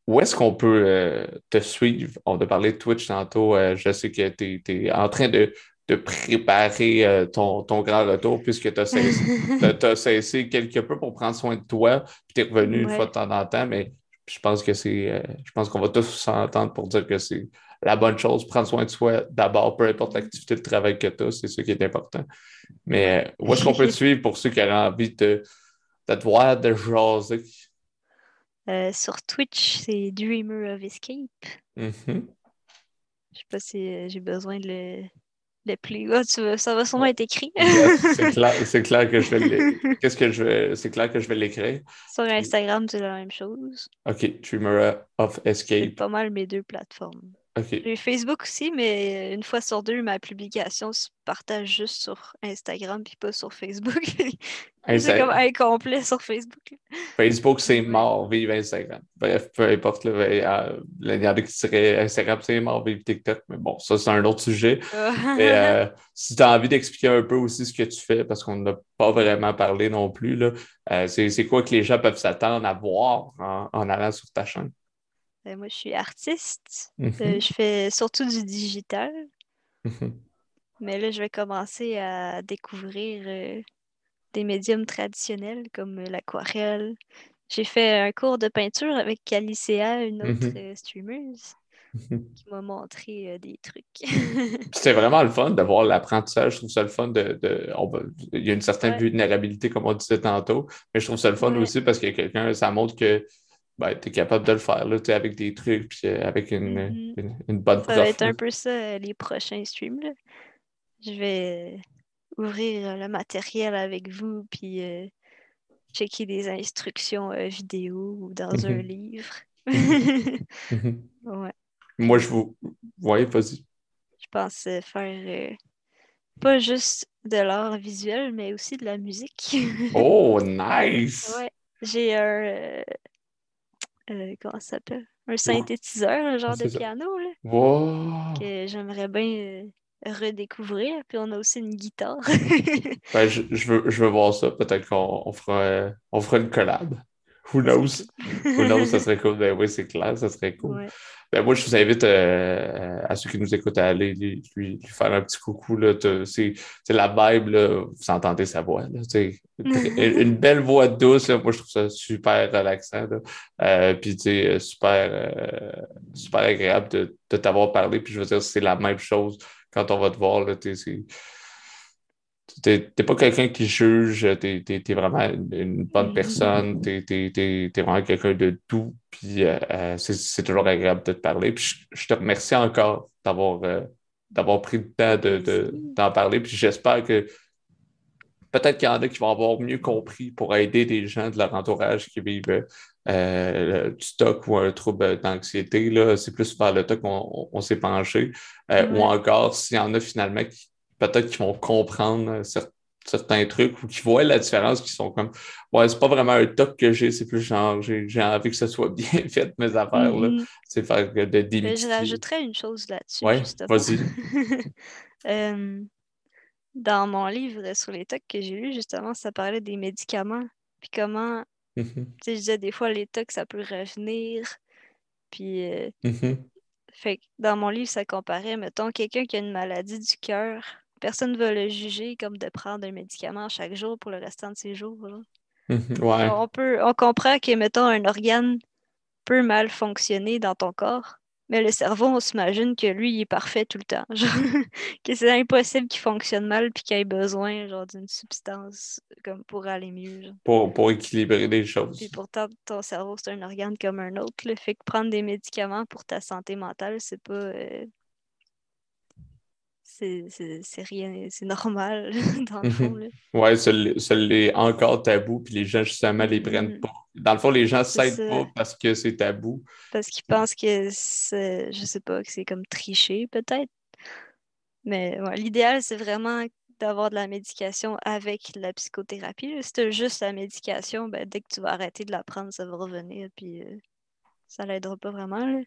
où est-ce qu'on peut euh, te suivre? On a parlé de Twitch tantôt. je sais que tu es, en train de, préparer ton, grand retour puisque tu as, [laughs] cessé quelque peu pour prendre soin de toi. Puis tu es revenu une fois de temps en temps, mais je pense que c'est. je pense qu'on va tous s'entendre pour dire que c'est la bonne chose, prendre soin de soi d'abord, peu importe l'activité de travail que tu as, c'est ce qui est important. Mais euh, où est-ce qu'on peut te [laughs] suivre pour ceux qui auraient envie de, de te voir, de jaser? Euh, sur Twitch, c'est Dreamer of Escape. Mm-hmm. Je sais pas si euh, j'ai besoin de le, le plus. ça va sûrement être écrit. [laughs] c'est clair, que je vais Qu'est-ce que je vais. C'est clair que je vais l'écrire. Sur Instagram, c'est la même chose. OK. Dreamer of Escape. C'est pas mal mes deux plateformes. J'ai Facebook aussi, mais une fois sur deux, ma publication se partage juste sur Instagram puis pas sur Facebook. [laughs] c'est comme incomplet sur Facebook. Facebook, c'est mort, vive Instagram. Bref, peu importe. Là, euh, il y en a qui diraient Instagram, c'est mort, vive TikTok. Mais bon, ça, c'est un autre sujet. Euh, [laughs] si tu as envie d'expliquer un peu aussi ce que tu fais, parce qu'on n'a pas vraiment parlé non plus, là, euh, c'est, quoi que les gens peuvent s'attendre à voir en allant sur ta chaîne? Ben, moi, je suis artiste. Euh, mhm. je fais surtout du digital. Mhm. Mais là, je vais commencer à découvrir euh, des médiums traditionnels comme l'aquarelle, j'ai fait un cours de peinture avec Calicea, une autre mm streameuse, qui m'a montré des trucs. C'était vraiment le fun d'avoir l'apprentissage. Je trouve ça le fun de. il y a une certaine vulnérabilité, comme on disait tantôt, mais je trouve ça le fun aussi parce que quelqu'un, ça montre que ben, tu es capable de le faire là, avec des trucs puis avec une, mm-hmm. une, bonne Ça va être un peu ça les prochains streams. Là. Je vais ouvrir le matériel avec vous puis checker des instructions euh, vidéo ou dans un mhm. livre. Mhm. [laughs] ouais. Moi, je vous. voyez vas-y. Je pensais faire euh, pas juste de l'art visuel, mais aussi de la musique. oh, [laughs] nice! Ouais. J'ai un. Euh, comment ça s'appelle? Un synthétiseur, un genre de piano, là. Wow. Que j'aimerais bien redécouvrir. Puis on a aussi une guitare. [laughs] ben, je, [laughs] je, veux, je veux voir ça. Peut-être qu'on fera, on fera une collab. Who knows? Who knows? Ça serait cool. Ben oui, c'est clair, ça serait cool. Ben, moi, je vous invite euh, à ceux qui nous écoutent à aller lui, lui, faire un petit coucou. C'est la vibe, là, vous entendez sa voix. Là, [laughs] une belle voix douce. Là, moi, je trouve ça super relaxant. Euh, puis, super, euh, super agréable de, de t'avoir parlé. Puis, je veux dire, c'est la même chose quand on va te voir, tu n'es pas quelqu'un qui juge, tu es, vraiment une, bonne personne, tu es, vraiment quelqu'un de doux, puis euh, euh, c'est toujours agréable de te parler. Puis je, te remercie encore d'avoir euh, pris le temps d'en de, parler, puis j'espère que peut-être qu'il y en a qui vont avoir mieux compris pour aider des gens de leur entourage qui vivent euh, du TOC ou un trouble d'anxiété. C'est plus vers le TOC qu'on s'est penché. Euh, ou encore, s'il y en a finalement qui peut-être qui vont comprendre certains trucs ou qui voient la différence, qui sont comme Ouais, c'est pas vraiment un TOC que j'ai, c'est plus genre j'ai envie que ce soit bien [laughs] fait, mes affaires. Mm-hmm. C'est faire de démystifier. Je rajouterais une chose là-dessus. Oui, vas-y. [laughs] Euh, dans mon livre sur les TOC que j'ai lu, justement, ça parlait des médicaments. Puis comment Mm-hmm. Tu sais, je disais des fois, les tocs, ça peut revenir. Puis, euh, mm-hmm. fait dans mon livre, ça comparait, mettons, quelqu'un qui a une maladie du cœur, personne ne va le juger comme de prendre un médicament chaque jour pour le restant de ses jours. Mm-hmm. On, peut, on comprend que, mettons, un organe peut mal fonctionner dans ton corps, mais le cerveau, on s'imagine que lui, il est parfait tout le temps. [laughs] que c'est impossible qu'il fonctionne mal puis qu'il ait besoin genre, d'une substance comme pour aller mieux. Pour, pour équilibrer les choses. Et pourtant, ton cerveau, c'est un organe comme un autre. Le fait que prendre des médicaments pour ta santé mentale, c'est pas. Euh, c'est rien, c'est normal, [laughs] dans le fond. Mhm. Ouais, ça l'est encore tabou, puis les gens, justement, les prennent mhm. pas. Dans le fond, les gens s'aident pas parce que c'est tabou. Parce qu'ils pensent que c'est, je sais pas, que c'est comme tricher, peut-être. Mais ouais, l'idéal, c'est vraiment d'avoir de la médication avec la psychothérapie. Si tu juste la médication, ben, dès que tu vas arrêter de la prendre, ça va revenir, puis euh, ça l'aidera pas vraiment.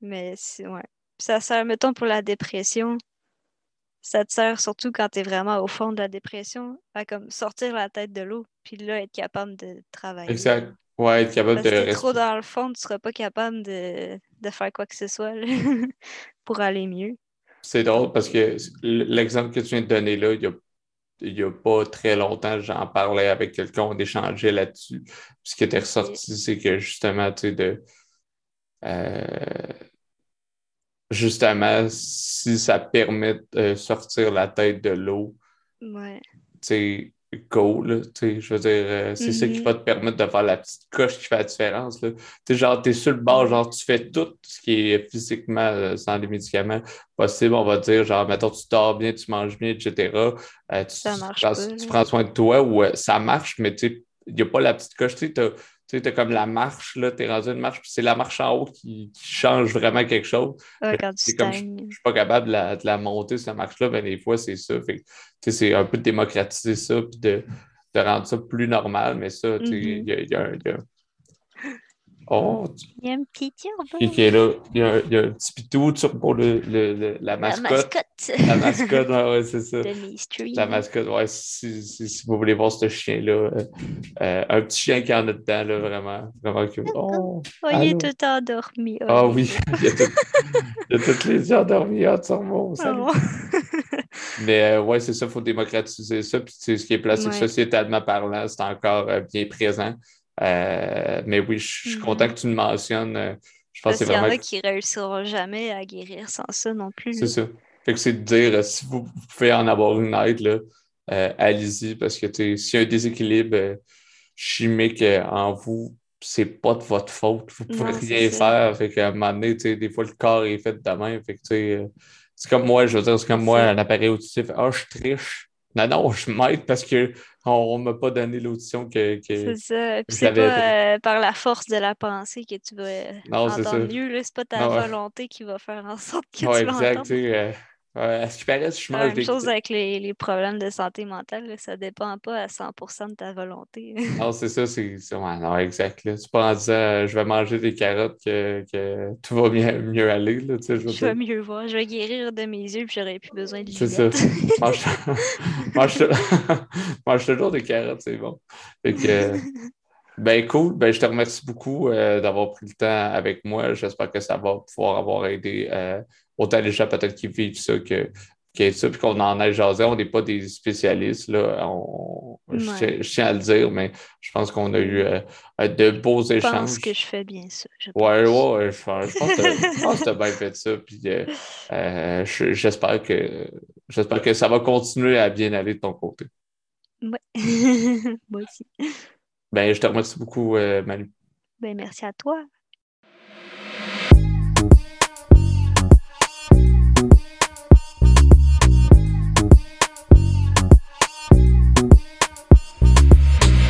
Mais c'est, ouais, ça sert, mettons, pour la dépression. Ça te sert surtout quand tu es vraiment au fond de la dépression, à comme sortir la tête de l'eau, puis là, être capable de travailler. Exact. Ouais, être capable Parce de. Si trop dans le fond, tu seras pas capable de, faire quoi que ce soit [laughs] pour aller mieux. C'est drôle parce que l'exemple que tu viens de donner là, il n'y a, pas très longtemps, j'en parlais avec quelqu'un, on échangeait là-dessus. Ce qui était ressorti, c'est que justement, tu sais, de. Euh, justement, si ça permet de sortir la tête de l'eau, ouais. tu go, là, je veux dire, euh, c'est ça qui mm-hmm. va te permettre de faire la petite coche qui fait la différence, là. Tu genre, t'es sur le bord, genre, tu fais tout ce qui est physiquement, euh, sans les médicaments possible, on va dire, genre, mettons, tu dors bien, tu manges bien, etc., euh, tu, tu, prends, soin de toi, ou ça marche, mais tu il n'y a pas la petite coche, tu sais, tu sais, t'as comme la marche, là, t'es rendu une marche, puis c'est la marche en haut qui, change vraiment quelque chose. Ouais, quand tu comme je, ne suis pas capable de la, de la monter, cette marche-là, ben des fois, c'est ça. Fait c'est un peu de démocratiser ça, puis de, de, rendre ça plus normal, mais ça, tu sais, il y, a, y, a, y a Oh, il y a un petit turbo. Qui est là. Il y, a, il y a un petit pitou pour le, le, la mascotte. La mascotte, la ouais, c'est ça. [laughs] La mascotte, ouais, si, si, si, vous voulez voir ce chien-là. Euh, euh, un petit chien qui en a dedans, là, vraiment. Vraiment que, oh, oh il est tout endormi. Oh, ah oui, [laughs] il y a, tout, il y a toutes les yeux endormis. Ah. Oh. [laughs] Mais euh, ouais, c'est ça, il faut démocratiser ça. Puis ce qui est placé sociétalement parlant, c'est encore bien présent. Mais oui, je suis content que tu me mentionnes. je pense que c'est vraiment. Il y en a qui réussiront jamais à guérir sans ça non plus. C'est ça. Fait que c'est de dire, si vous pouvez en avoir une aide, là, allez-y, parce que s'il y a un déséquilibre chimique en vous, c'est pas de votre faute. Vous pouvez rien faire. Fait qu'à un moment donné, des fois, le corps est fait de même. Fait que, euh, c'est comme moi, je veux dire, c'est comme moi, un appareil auditif. Ah, je triche. Non, non, je m'aide parce qu'on ne m'a pas donné l'audition que, que. C'est ça. Puis c'est pas euh, par la force de la pensée que tu vas non, entendre mieux. C'est pas ta volonté qui va faire en sorte que tu vas exact, Ouais, à ce qui paraît, je mange La même chose avec les, les, problèmes de santé mentale, ça dépend pas à 100% de ta volonté. non, [laughs] c'est ça, c'est ouais, non, exact. Là. En disant euh, je vais manger des carottes que, que tout va mieux, [laughs] mieux aller. Là, je, vais mieux voir, je vais guérir de mes yeux puis j'aurais plus besoin de C'est ça. [laughs] mange, mange, toujours des carottes, c'est bon. Fait que, ben cool, ben je te remercie beaucoup euh, d'avoir pris le temps avec moi. J'espère que ça va pouvoir avoir aidé euh, autant les gens peut-être qui vivent ça que, que ça, puis qu'on en ait jasé. On n'est pas des spécialistes, là. je, tiens à le dire, mais je pense qu'on a eu euh, de beaux échanges. Je pense que je fais bien ça. Je ouais, ouais, je, pense que tu as bien fait ça. Puis j'espère que j'espère que ça va continuer à bien aller de ton côté. Ouais, [laughs] moi aussi. Ben, je te remercie beaucoup, euh, Manu. Ben, merci à toi.